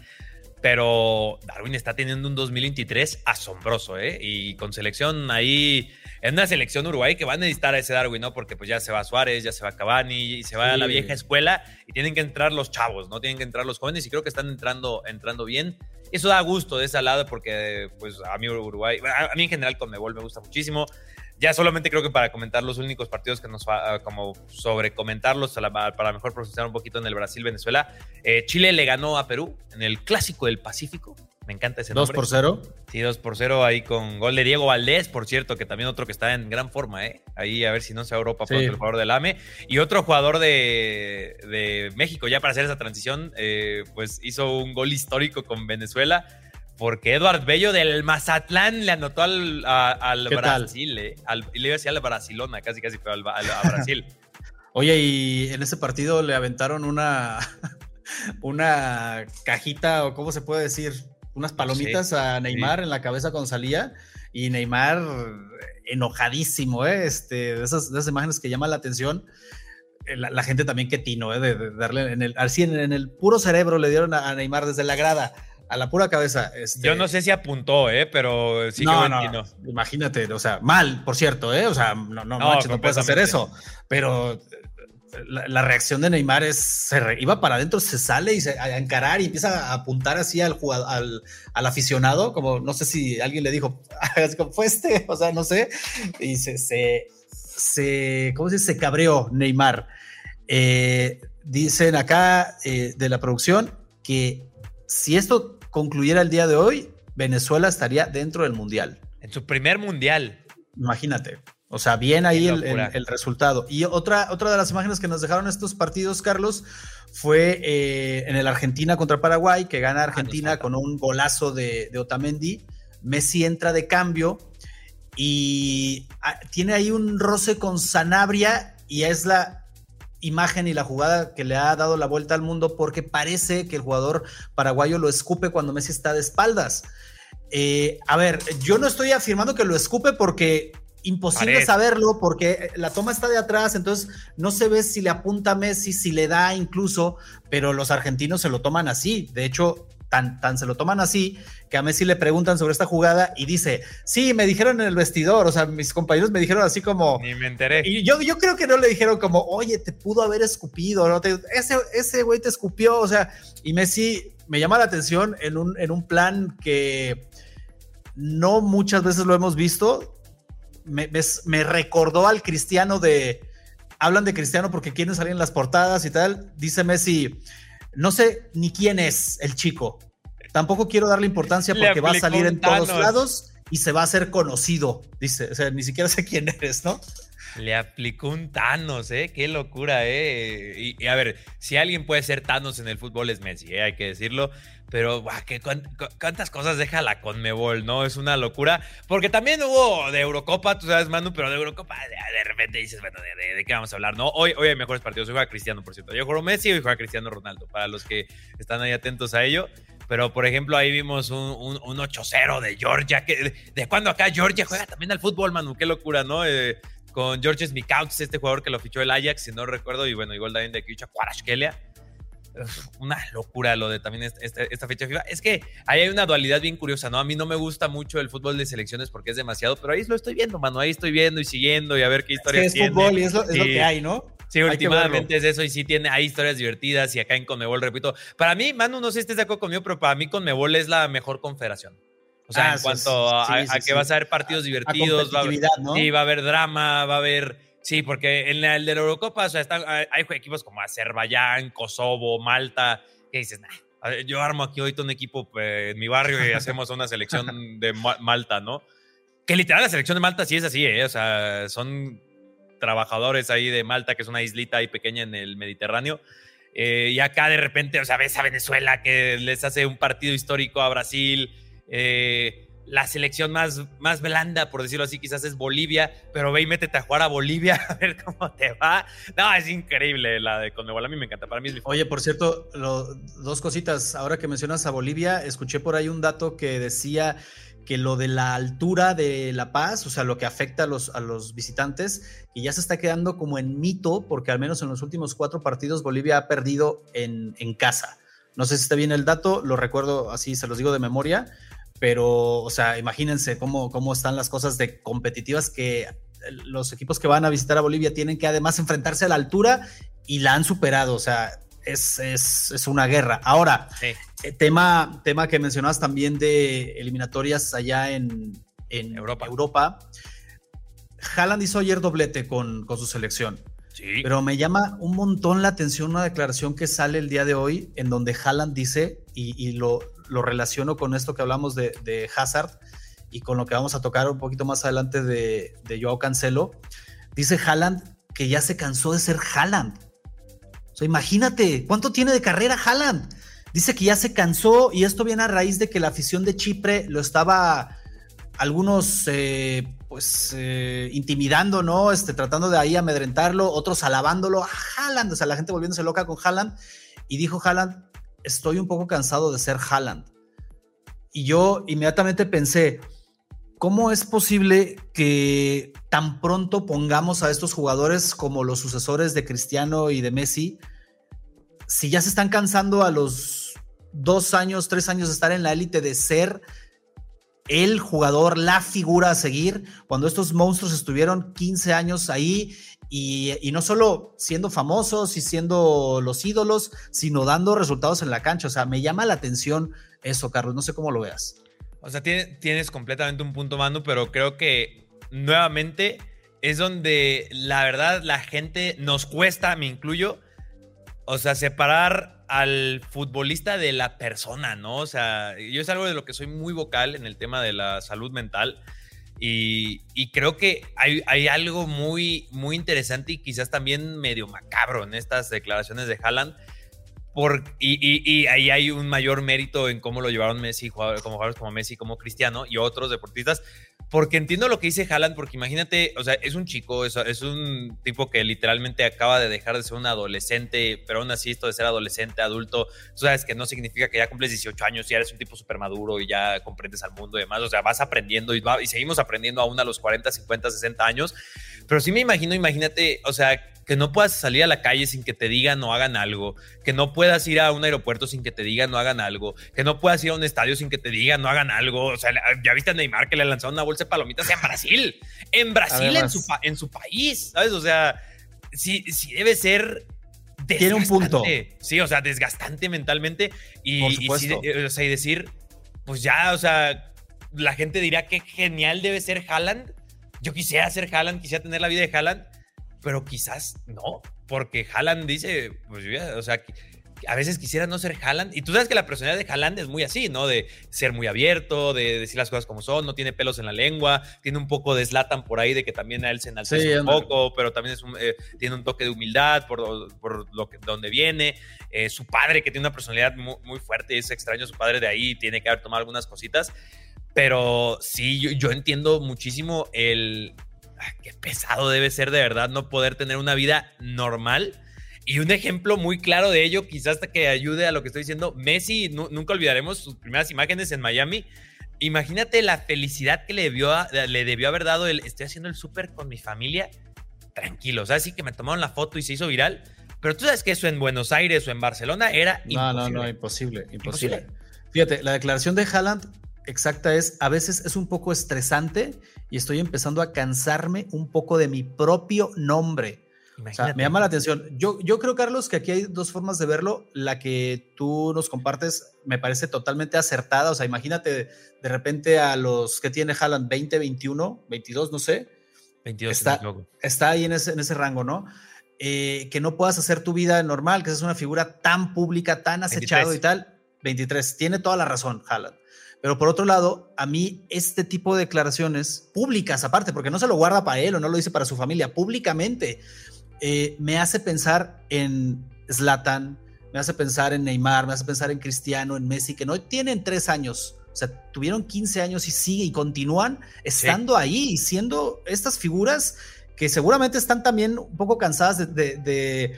Pero Darwin está teniendo un 2023 asombroso, ¿eh? Y con selección ahí, en una selección Uruguay que va a necesitar a ese Darwin, ¿no? Porque pues ya se va Suárez, ya se va Cavani, y se va a la vieja escuela y tienen que entrar los chavos, ¿no? Tienen que entrar los jóvenes y creo que están entrando, entrando bien. Eso da gusto de ese lado porque, pues, a mí Uruguay, a mí en general con Mebol me gusta muchísimo. Ya solamente creo que para comentar los únicos partidos que nos va, como sobre comentarlos para mejor procesar un poquito en el Brasil-Venezuela. Eh, Chile le ganó a Perú en el Clásico del Pacífico. Me encanta ese nombre. ¿2 por 0? Sí, 2 por 0 ahí con gol de Diego Valdés, por cierto, que también otro que está en gran forma, ¿eh? Ahí a ver si no se Europa pronto el jugador del AME. Y otro jugador de, de México, ya para hacer esa transición, eh, pues hizo un gol histórico con Venezuela porque Eduard Bello del Mazatlán le anotó al, al Brasil, eh, le iba a decir al Barcelona, casi casi, pero al, a [laughs] Brasil. Oye, y en ese partido le aventaron una, [laughs] una cajita, o cómo se puede decir, unas palomitas a Neymar en la cabeza con salía, y Neymar enojadísimo, ¿eh? este, de, esas, de esas imágenes que llaman la atención. Eh, la, gente también que tino, ¿eh? de, darle en el, así en, el puro cerebro le dieron a Neymar desde la grada a la pura cabeza. Este... Yo no sé si apuntó, ¿eh? pero sí no, que no, Imagínate, o sea, mal, por cierto, ¿eh? O sea, no, no, no, puedes hacer eso. Pero la, reacción de Neymar es, se iba para adentro, se sale y se, a encarar y empieza a apuntar así al, al, al aficionado, como no sé si alguien le dijo, [laughs] fue este, [laughs] o sea, no sé, y se, se, se ¿cómo se dice? Se cabreó Neymar. Eh, dicen acá eh, de la producción que si esto concluyera el día de hoy, Venezuela estaría dentro del Mundial. En su primer mundial. Imagínate. O sea, bien ahí el, resultado. Y otra, otra de las imágenes que nos dejaron estos partidos, Carlos, fue eh, en el Argentina contra Paraguay, que gana ah, Argentina con un golazo de, de, Otamendi. Messi entra de cambio y ah, tiene ahí un roce con Sanabria y es la imagen y la jugada que le ha dado la vuelta al mundo porque parece que el jugador paraguayo lo escupe cuando Messi está de espaldas. Eh, a ver, yo no estoy afirmando que lo escupe porque imposible saberlo porque la toma está de atrás, entonces no se ve si le apunta a Messi, si le da incluso, pero los argentinos se lo toman así. De hecho, tan, tan se lo toman así que a Messi le preguntan sobre esta jugada y dice, sí, me dijeron en el vestidor, o sea, mis compañeros me dijeron así como... Ni me enteré. Y yo, yo creo que no le dijeron como, oye, te pudo haber escupido, ¿no? ese, ese güey te escupió, o sea, y Messi me llama la atención en un, en un plan que no muchas veces lo hemos visto. Me, me, recordó al cristiano de... Hablan de cristiano porque quieren salir en las portadas y tal. Dice Messi, no sé ni quién es el chico, Tampoco quiero darle importancia porque va a salir en todos lados y se va a hacer conocido. Dice, o sea, ni siquiera sé quién eres, ¿no? Le aplicó un Thanos, ¿eh? Qué locura, ¿eh? Y, a ver, si alguien puede ser Thanos en el fútbol es Messi, ¿eh? hay que decirlo. Pero, ¿qué, ¿cuántas cosas deja la Conmebol, no? Es una locura. Porque también hubo de Eurocopa, tú sabes, Manu, pero de Eurocopa de, repente dices, bueno, ¿de, qué vamos a hablar, no? Hoy, hoy hay mejores partidos. Hoy juega Cristiano, por cierto. Yo juego Messi y juega Cristiano Ronaldo, para los que están ahí atentos a ello. Pero, por ejemplo, ahí vimos un, un, 8-0 de Georgia. Que, ¿De cuándo acá Georgia juega también al fútbol, Manu? Qué locura, ¿no? Eh, con George Smikauts, este jugador que lo fichó el Ajax, si no recuerdo, y bueno, igual también de Kicha Kwarashkelia. Una locura lo de también esta, fecha FIFA. Es que ahí hay una dualidad bien curiosa, ¿no? A mí no me gusta mucho el fútbol de selecciones porque es demasiado, pero ahí lo estoy viendo, mano. Ahí estoy viendo y siguiendo y a ver qué historias es, es fútbol y es lo, que hay, ¿no? Sí, últimamente es eso y sí tiene, hay historias divertidas y acá en Conmebol, repito, para mí, Manu, no sé si estés de acuerdo conmigo, pero para mí Conmebol es la mejor confederación. O sea, ah, en cuanto a, que vas a ver partidos divertidos, va, a va a haber drama, va a haber... Sí, porque en el de la Eurocopa, o sea, están, hay equipos como Azerbaiyán, Kosovo, Malta, que dices, nah, yo armo aquí ahorita un equipo pues, en mi barrio y hacemos una selección de Malta, ¿no? Que literal la selección de Malta sí es así, ¿eh? O sea, son trabajadores ahí de Malta, que es una islita ahí pequeña en el Mediterráneo. Eh, y acá de repente, o sea, ves a Venezuela que les hace un partido histórico a Brasil. Eh, la selección más, más blanda, por decirlo así, quizás es Bolivia, pero ve y métete a jugar a Bolivia [laughs] a ver cómo te va. No, es increíble la de Conmebol, a mí me encanta, para mí Oye, por cierto, dos cositas, ahora que mencionas a Bolivia, escuché por ahí un dato que decía que lo de la altura de La Paz, o sea, lo que afecta a los, a los visitantes, y ya se está quedando como en mito, porque al menos en los últimos cuatro partidos Bolivia ha perdido en, en casa. No sé si está bien el dato, lo recuerdo así, se los digo de memoria, pero, o sea, imagínense cómo, cómo están las cosas de competitivas que los equipos que van a visitar a Bolivia tienen que además enfrentarse a la altura y la han superado, o sea, es, es, es una guerra. Ahora, eh, tema, tema que mencionabas también de eliminatorias allá en, en Europa. Europa. Haaland hizo ayer doblete con, con su selección. Sí. Pero me llama un montón la atención una declaración que sale el día de hoy en donde Haaland dice, y, lo, lo, relaciono con esto que hablamos de, de, Hazard y con lo que vamos a tocar un poquito más adelante de, de Joao Cancelo, dice Haaland que ya se cansó de ser Haaland. O sea, imagínate, ¿cuánto tiene de carrera Haaland? Dice que ya se cansó y esto viene a raíz de que la afición de Chipre lo estaba algunos eh, pues eh, intimidando, ¿no? Este, tratando de ahí amedrentarlo, otros alabándolo a Haaland, o sea, la gente volviéndose loca con Haaland y dijo Haaland, estoy un poco cansado de ser Haaland. Y yo inmediatamente pensé, ¿cómo es posible que tan pronto pongamos a estos jugadores como los sucesores de Cristiano y de Messi? Si ya se están cansando a los dos años, tres años de estar en la élite de ser el jugador, la figura a seguir, cuando estos monstruos estuvieron 15 años ahí y, no solo siendo famosos y siendo los ídolos, sino dando resultados en la cancha. O sea, me llama la atención eso, Carlos. No sé cómo lo veas. O sea, tienes completamente un punto, Manu, pero creo que nuevamente es donde la verdad la gente nos cuesta, me incluyo, o sea, separar al futbolista de la persona, ¿no? O sea, yo es algo de lo que soy muy vocal en el tema de la salud mental. Y, creo que hay, algo muy, muy interesante y quizás también medio macabro en estas declaraciones de Haaland. Por, y, ahí hay un mayor mérito en cómo lo llevaron Messi, como jugadores como Messi, como Cristiano y otros deportistas, porque entiendo lo que dice Haaland, porque imagínate, o sea, es un chico, es, es, un tipo que literalmente acaba de dejar de ser un adolescente, pero aún así esto de ser adolescente, adulto, tú sabes que no significa que ya cumples 18 años y eres un tipo súper maduro y ya comprendes al mundo y demás, o sea, vas aprendiendo y, y seguimos aprendiendo aún a los 40, 50, 60 años, pero sí me imagino, imagínate, o sea, que no puedas salir a la calle sin que te digan o hagan algo, que no puedas ir a un aeropuerto sin que te digan o hagan algo, que no puedas ir a un estadio sin que te digan o hagan algo. O sea, ya viste a Neymar que le lanzaron una bolsa palomitas en Brasil, en Brasil, en su, en su país, ¿sabes? O sea, sí, sí debe ser tiene un punto. Sí, o sea, desgastante mentalmente. Y, y, o sea, y decir, pues ya, o sea, la gente dirá que genial debe ser Haaland. Yo quisiera ser Haaland, quisiera tener la vida de Haaland pero quizás no, porque Haaland dice, pues, o sea, a veces quisiera no ser Haaland. Y tú sabes que la personalidad de Haaland es muy así, ¿no? De ser muy abierto, de decir las cosas como son, no tiene pelos en la lengua, tiene un poco de Slatan por ahí, de que también a él se enaltece un poco, pero también es eh, tiene un toque de humildad por, por lo que, donde viene. Eh, su padre, que tiene una personalidad muy, muy, fuerte, es extraño su padre de ahí, tiene que haber tomado algunas cositas. Pero sí, yo, yo entiendo muchísimo el, qué pesado debe ser de verdad no poder tener una vida normal. Y un ejemplo muy claro de ello, quizás hasta que ayude a lo que estoy diciendo, Messi, nunca olvidaremos sus primeras imágenes en Miami. Imagínate la felicidad que le debió, le debió haber dado el estoy haciendo el súper con mi familia, tranquilo. O sea, sí que me tomaron la foto y se hizo viral. Pero tú sabes que eso en Buenos Aires o en Barcelona era imposible. No, no, no, imposible, imposible. Fíjate, la declaración de Haaland exacta es, a veces es un poco estresante y estoy empezando a cansarme un poco de mi propio nombre. O sea, me llama la atención. Yo, yo creo, Carlos, que aquí hay dos formas de verlo. La que tú nos compartes me parece totalmente acertada. O sea, imagínate de repente a los que tiene Haaland 20, 21, 22, no sé. 22, está, está ahí en ese, en ese rango, ¿no? Eh, que no puedas hacer tu vida normal, que seas una figura tan pública, tan acechado y tal. 23. Tiene toda la razón, Haaland. Pero por otro lado, a mí este tipo de declaraciones públicas, aparte, porque no se lo guarda para él o no lo dice para su familia, públicamente, eh, me hace pensar en Zlatan, me hace pensar en Neymar, me hace pensar en Cristiano, en Messi, que no tienen tres años, o sea, tuvieron 15 años y sigue y continúan estando ahí y siendo estas figuras que seguramente están también un poco cansadas de,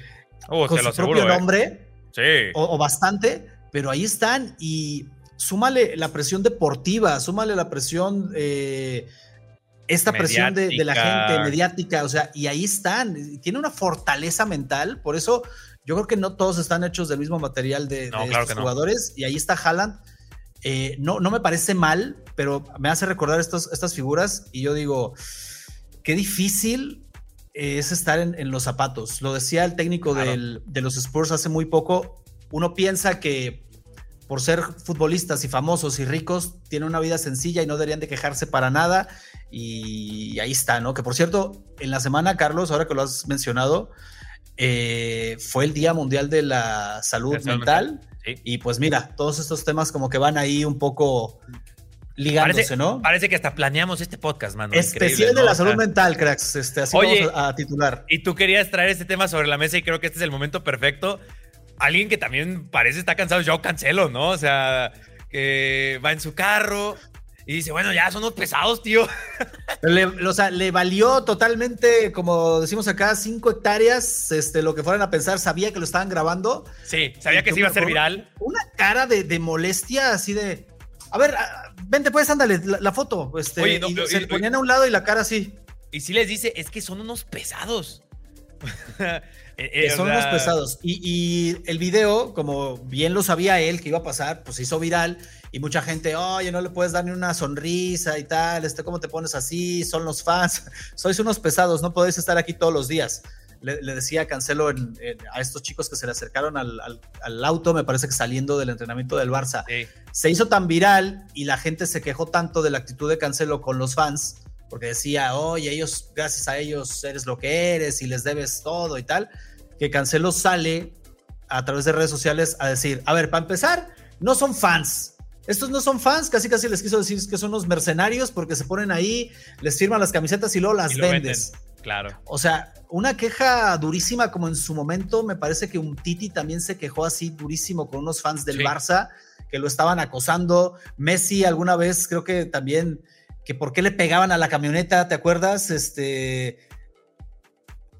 oh, con su propio ¿eh? nombre sí. o, bastante, pero ahí están y súmale la presión deportiva, súmale la presión, eh, esta presión de, la gente mediática, o sea, y ahí están, tiene una fortaleza mental, por eso yo creo que no todos están hechos del mismo material de, estos jugadores, y ahí está Haaland. Eh, no, no me parece mal, pero me hace recordar estos, estas figuras y yo digo, qué difícil es estar en, los zapatos. Lo decía el técnico de los Spurs hace muy poco. Uno piensa que por ser futbolistas y famosos y ricos, tienen una vida sencilla y no deberían de quejarse para nada. Y ahí está, ¿no? Que por cierto, en la semana, Carlos, ahora que lo has mencionado, eh, fue el Día Mundial de la Salud Mental. Y pues mira, todos estos temas como que van ahí un poco ligándose, ¿no? Parece que hasta planeamos este podcast, mano. Especial de la salud mental, cracks. Este, así vamos a, a, titular. Y tú querías traer este tema sobre la mesa y creo que este es el momento perfecto alguien que también parece estar cansado, yo cancelo, ¿no? O sea, que va en su carro y dice, bueno, ya son unos pesados, tío. Le, o sea, le valió totalmente, como decimos acá, cinco hectáreas, este, lo que fueran a pensar, sabía que lo estaban grabando. Sí, sabía que se iba a ser viral. Una cara de, molestia así de, a ver, vente pues, ándale, la, foto. Este, y se ponían a un lado y la cara así. Y sí les dice, es que son unos pesados. [laughs] Eh, eh, son los pesados. Y, el video, como bien lo sabía él que iba a pasar, pues se hizo viral y mucha gente, oye, no le puedes dar ni una sonrisa y tal, este, ¿cómo te pones así? Son los fans, [laughs] sois unos pesados, no podéis estar aquí todos los días. Le, decía Cancelo a estos chicos que se le acercaron al, auto, me parece que saliendo del entrenamiento del Barça. Se hizo tan viral y la gente se quejó tanto de la actitud de Cancelo con los fans porque decía, oye, ellos, gracias a ellos eres lo que eres y les debes todo y tal, que Cancelo sale a través de redes sociales a decir, a ver, para empezar, no son fans, estos no son fans, casi casi les quiso decir que son unos mercenarios porque se ponen ahí, les firman las camisetas y luego las vendes. Claro. O sea, una queja durísima como en su momento, me parece que un Titi también se quejó así durísimo con unos fans del Barça que lo estaban acosando. Messi alguna vez creo que también que por qué le pegaban a la camioneta, ¿te acuerdas? Este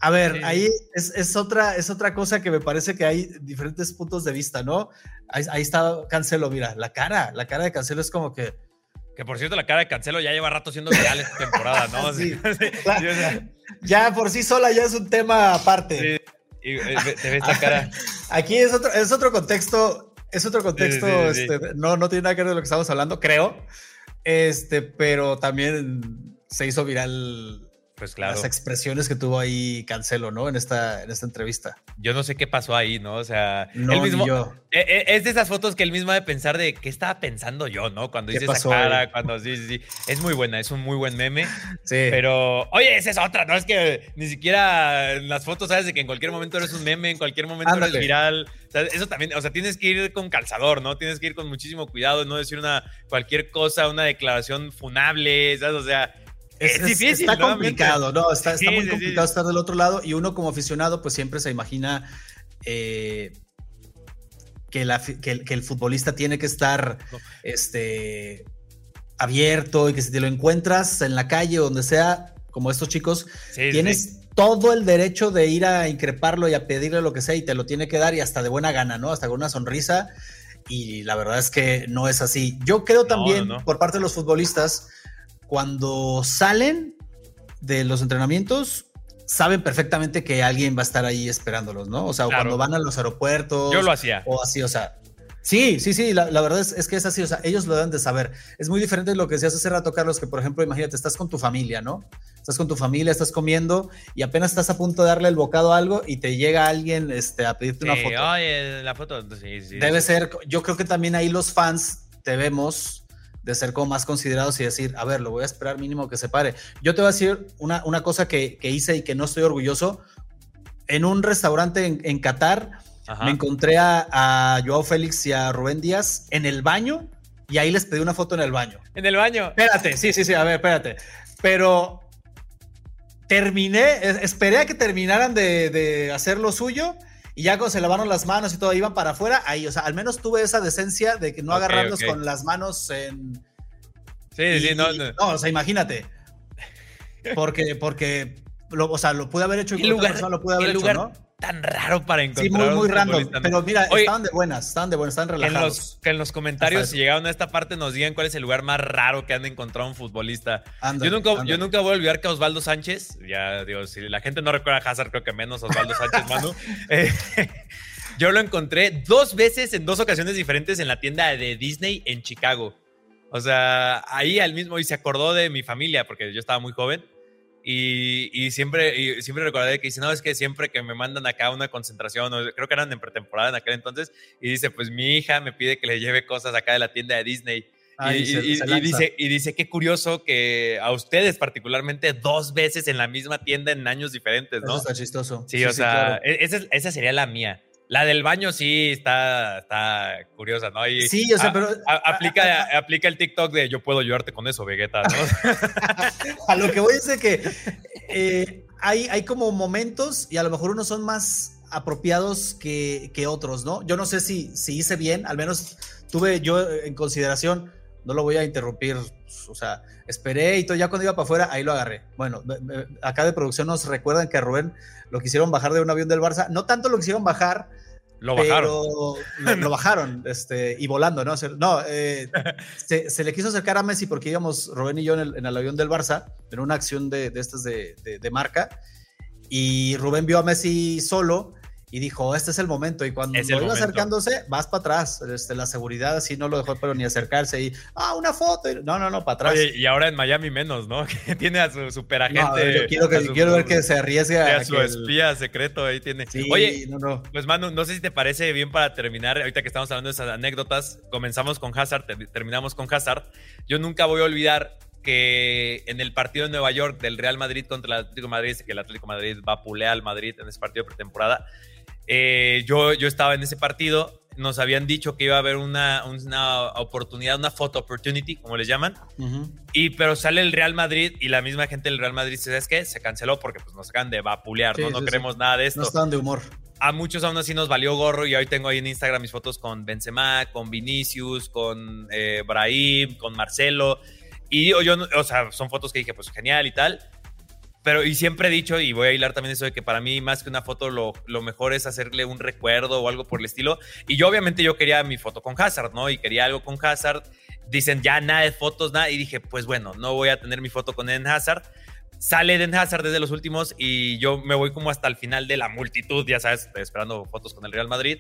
a ver, ahí es, otra, es otra cosa que me parece que hay diferentes puntos de vista, ¿no? Ahí, está Cancelo, mira, la cara, la cara de Cancelo es como que... Que por cierto, la cara de Cancelo ya lleva rato siendo real esta temporada, ¿no? [laughs] sí, [laughs] ya por sí sola ya es un tema aparte. Sí, y, eh, te ves la [laughs] cara. Aquí es otro, es otro contexto, es otro contexto, este, no, no tiene nada que ver de lo que estamos hablando, creo. Este, pero también se hizo viral pues claro. Las expresiones que tuvo ahí Cancelo, ¿no? En esta, en esta entrevista. Yo no sé qué pasó ahí, ¿no? O sea, él mismo. Yo. E, e, es de esas fotos que él mismo ha de pensar de qué estaba pensando yo, ¿no? Cuando dice esa cara, cuando sí, sí, sí. Es muy buena, es un muy buen meme. [laughs] Sí. Pero, oye, esa es otra, ¿no? Es que ni siquiera en las fotos sabes de que en cualquier momento eres un meme, en cualquier momento eres viral. O sea, eso también, o sea, tienes que ir con calzador, ¿no? Tienes que ir con muchísimo cuidado, no decir una cualquier cosa, una declaración funable, ¿sabes? O sea es, difícil. Está complicado, ¿no? Está, muy complicado estar del otro lado y uno como aficionado pues siempre se imagina eh, que, el, futbolista tiene que estar este, abierto y que si te lo encuentras en la calle o donde sea, como estos chicos, tienes todo el derecho de ir a increparlo y a pedirle lo que sea y te lo tiene que dar y hasta de buena gana, ¿no? Hasta con una sonrisa y la verdad es que no es así. Yo creo también por parte de los futbolistas cuando salen de los entrenamientos, saben perfectamente que alguien va a estar ahí esperándolos, ¿no? O sea, cuando van a los aeropuertos. Yo lo hacía. O así, o sea. Sí, sí, sí, la, verdad es, que es así, o sea, ellos lo deben de saber. Es muy diferente de lo que decías hace rato, Carlos, que por ejemplo, imagínate, estás con tu familia, ¿no? Estás con tu familia, estás comiendo y apenas estás a punto de darle el bocado a algo y te llega alguien este, a pedirte una foto. Oye, la foto, sí, sí. Debe ser, yo creo que también ahí los fans te vemos de ser como más considerados y decir, a ver, lo voy a esperar mínimo que se pare. Yo te voy a decir una, una cosa que, hice y que no estoy orgulloso. En un restaurante en, Qatar me encontré a, a, Joao Félix y a Rubén Díaz en el baño y ahí les pedí una foto en el baño. ¿En el baño? Espérate, sí, sí, sí, a ver, espérate. Pero terminé, esperé a que terminaran de, de hacer lo suyo y ya cuando se lavaron las manos y todo, iban para afuera, ahí, o sea, al menos tuve esa decencia de que no agarrarlos con las manos en. Sí, sí, no, no. o sea, imagínate. Porque, porque, lo, o sea, lo pude haber hecho y lugar, lo pude haber hecho, ¿no? Tan raro para encontrar. Sí, muy, muy random. Pero mira, estaban de buenas, estaban de buenas, estaban relajados. Que en los, comentarios, si llegaron a esta parte, nos digan cuál es el lugar más raro que han encontrado un futbolista. yo, nunca, yo nunca voy a olvidar que Osvaldo Sánchez, ya digo, si la gente no recuerda a Hazard, creo que menos Osvaldo Sánchez, [laughs] Manu. Eh, yo lo encontré dos veces en dos ocasiones diferentes en la tienda de Disney en Chicago. O sea, ahí al mismo, y se acordó de mi familia, porque yo estaba muy joven y, siempre, y siempre recordé que dice, no, es que siempre que me mandan acá una concentración, creo que eran en pretemporada en aquel entonces, y dice, pues mi hija me pide que le lleve cosas acá de la tienda de Disney. y, dice, y dice, qué curioso que a ustedes particularmente dos veces en la misma tienda en años diferentes, ¿no? Eso está chistoso. Sí, o sea, e, esa, esa sería la mía. La del baño sí está, está curiosa, ¿no? sí, o sea, pero. aplica, aplica el TikTok de yo puedo ayudarte con eso, Vegeta, ¿no? [laughs] a lo que voy es de que eh, hay, hay como momentos y a lo mejor unos son más apropiados que, que, otros, ¿no? Yo no sé si, si hice bien, al menos tuve yo en consideración, no lo voy a interrumpir, o sea, esperé y todo, ya cuando iba para afuera, ahí lo agarré. Bueno, acá de producción nos recuerdan que a Rubén lo quisieron bajar de un avión del Barça, no tanto lo quisieron bajar, lo bajaron. Lo, bajaron [laughs] este, y volando, ¿no? No, eh, [laughs] se, le quiso acercar a Messi porque íbamos, Rubén y yo, en el, avión del Barça, en una acción de, de estas de, de, marca. Y Rubén vio a Messi solo y dijo, este es el momento. Y cuando iba acercándose, vas para atrás. Este, la seguridad así no lo dejó pero ni acercarse. Y, ah, una foto. No, no, no, para atrás. y ahora en Miami menos, ¿no? [laughs] Que tiene a su super agente. yo quiero, que, quiero ver que [laughs] se arriesgue. A, su espía secreto ahí tiene. Oye, no, no. pues Manu, no sé si te parece bien para terminar, ahorita que estamos hablando de esas anécdotas, comenzamos con Hazard, terminamos con Hazard. Yo nunca voy a olvidar que en el partido de Nueva York del Real Madrid contra el Atlético de Madrid, que el Atlético de Madrid va a pulear al Madrid en ese partido de pretemporada, eh, yo, yo estaba en ese partido nos habían dicho que iba a haber una, una oportunidad, una photo opportunity, como les llaman. Y pero sale el Real Madrid y la misma gente del Real Madrid dice, ¿sabes qué? Se canceló porque pues, nos acaban de vapulear, ¿no? No queremos nada de esto. No están de humor. A muchos aún así nos valió gorro y hoy tengo ahí en Instagram mis fotos con Benzema, con Vinicius, con eh, Brahim, con Marcelo. Y yo, yo, o sea, son fotos que dije, pues genial y tal pero y siempre he dicho, y voy a hilar también eso de que para mí más que una foto lo, lo, mejor es hacerle un recuerdo o algo por el estilo. Y yo obviamente yo quería mi foto con Hazard, ¿no? Y quería algo con Hazard. Dicen ya nada de fotos, nada. Y dije, pues bueno, no voy a tener mi foto con Eden Hazard. Sale Eden Hazard desde los últimos y yo me voy como hasta el final de la multitud, ya sabes, esperando fotos con el Real Madrid.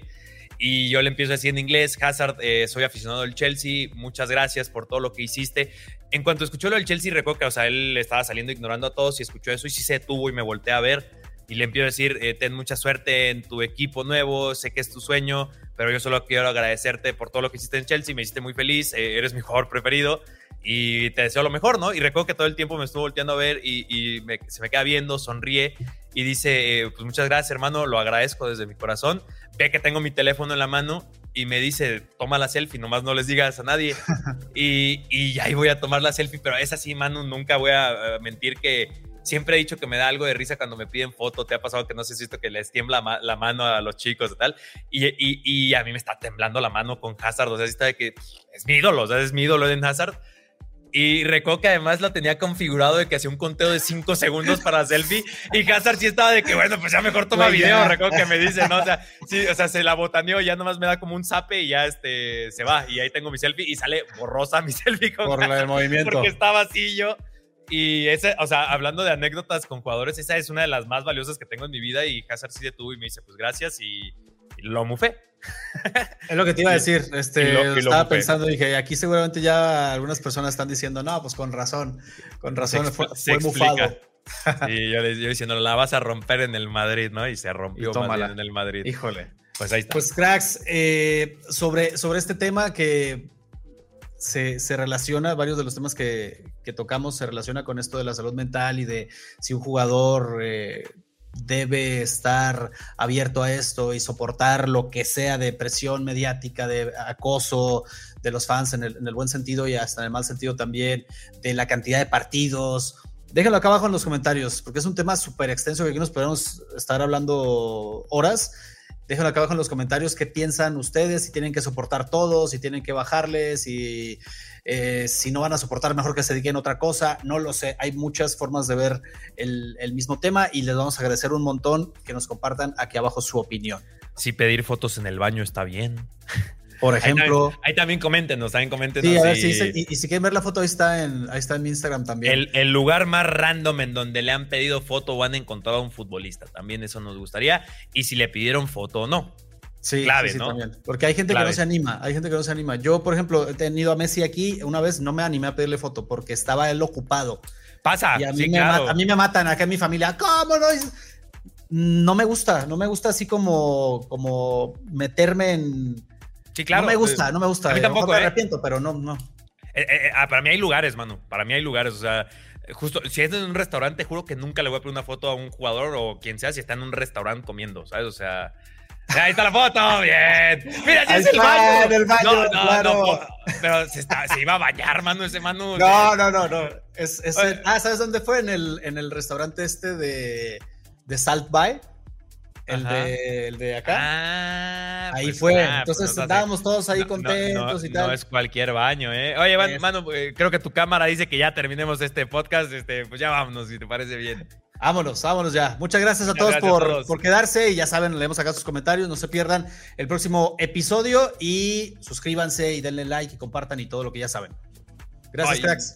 Y yo le empiezo a decir en inglés, Hazard, eh, soy aficionado del Chelsea, muchas gracias por todo lo que hiciste. En cuanto escuchó lo del Chelsea, recuerdo que, o sea, él estaba saliendo ignorando a todos y escuchó eso y sí se tuvo y me volteé a ver y le empiezo a decir, eh, ten mucha suerte en tu equipo nuevo, sé que es tu sueño, pero yo solo quiero agradecerte por todo lo que hiciste en Chelsea, me hiciste muy feliz, eh, eres mi jugador preferido y te deseo lo mejor, ¿no? Y recuerdo que todo el tiempo me estuvo volteando a ver y, se me queda viendo, sonríe y dice, pues muchas gracias hermano, lo agradezco desde mi corazón, ve que tengo mi teléfono en la mano y me dice, toma la selfie, nomás no les digas a nadie. [laughs] y, y ahí voy a tomar la selfie, pero es así, Manu, nunca voy a mentir que siempre he dicho que me da algo de risa cuando me piden foto. Te ha pasado que no sé si esto que les tiembla la mano a los chicos y tal. Y, y, y, a mí me está temblando la mano con Hazard. O sea, está de que es mi ídolo, o sea, es mi ídolo en Hazard. Y recuerdo que además lo tenía configurado de que hacía un conteo de 5 segundos para selfie. Y Hazard sí estaba de que, bueno, pues ya mejor toma video. Recuerdo que me dice, ¿no? O sea, sí, o sea, se la botaneó, ya nomás me da como un zape y ya este, se va. Y ahí tengo mi selfie y sale borrosa mi [laughs] selfie con Por el movimiento. Porque estaba así yo. Y ese, o sea, hablando de anécdotas con jugadores, esa es una de las más valiosas que tengo en mi vida. Y Hazard sí detuvo y me dice, pues gracias. Y, lo mufé. [laughs] Es lo que te iba a decir. Este, estaba pensando, dije, aquí seguramente ya algunas personas están diciendo, no, pues con razón, con razón, fue, mufado. Y [laughs] yo, yo diciendo, la vas a romper en el Madrid, ¿no? Y se rompió en el Madrid. Híjole. Pues ahí está. Pues cracks, eh, sobre, sobre este tema que se, se, relaciona, varios de los temas que, que, tocamos se relaciona con esto de la salud mental y de si un jugador eh, debe estar abierto a esto y soportar lo que sea de presión mediática, de acoso de los fans en el, en el buen sentido y hasta en el mal sentido también, de la cantidad de partidos. Déjenlo acá abajo en los comentarios, porque es un tema súper extenso que aquí nos podemos estar hablando horas Déjenlo acá abajo en los comentarios qué piensan ustedes, si tienen que soportar todo, si tienen que bajarles, si, eh, si no van a soportar, mejor que se dediquen a otra cosa. No lo sé, hay muchas formas de ver el, el mismo tema y les vamos a agradecer un montón que nos compartan aquí abajo su opinión. Si pedir fotos en el baño está bien. Por ejemplo. Ahí también, coméntenos, también coméntenos. Sí, a ver, y, y, si quieren ver la foto, ahí está en, ahí está en mi Instagram también. El, el, lugar más random en donde le han pedido foto o han encontrado a un futbolista. También eso nos gustaría. Y si le pidieron foto o no. Sí, clave, sí, ¿no? También. Porque hay gente que no se anima, hay gente que no se anima. Yo, por ejemplo, he tenido a Messi aquí, una vez no me animé a pedirle foto porque estaba él ocupado. Pasa, y a mí, sí, me, claro. a mí me matan acá en mi familia. ¿Cómo no? No me gusta, no me gusta así como, como meterme en Sí, claro. No me gusta, no me gusta. A mí tampoco, me ¿eh? arrepiento, pero no, no. Eh, eh, ah, para mí hay lugares, mano. Para mí hay lugares. O sea, justo, si es en un restaurante, juro que nunca le voy a pedir una foto a un jugador o quien sea si está en un restaurante comiendo, ¿sabes? O sea. Ahí está la foto, [laughs] bien. Mira, ese es el baño. el baño. No, no, claro. no. Pero se, está, se, iba a bañar, mano, ese mano. No, no, no, no. Es, es el, ah, ¿sabes dónde fue? En el, en el restaurante este de, de Salt Bay. El de, el de, acá. Ah, ahí pues, fue. ah, Entonces pues no estábamos todos ahí no, contentos no, y tal. No es cualquier baño, ¿eh? Oye, man, mano, eh, creo que tu cámara dice que ya terminemos este podcast. Este, pues ya vámonos, si te parece bien. Vámonos, vámonos ya. Muchas gracias a Muchas todos, gracias por, a todos. por quedarse y ya saben, leemos acá sus comentarios. No se pierdan el próximo episodio y suscríbanse y denle like y compartan y todo lo que ya saben. Gracias, Ay. cracks.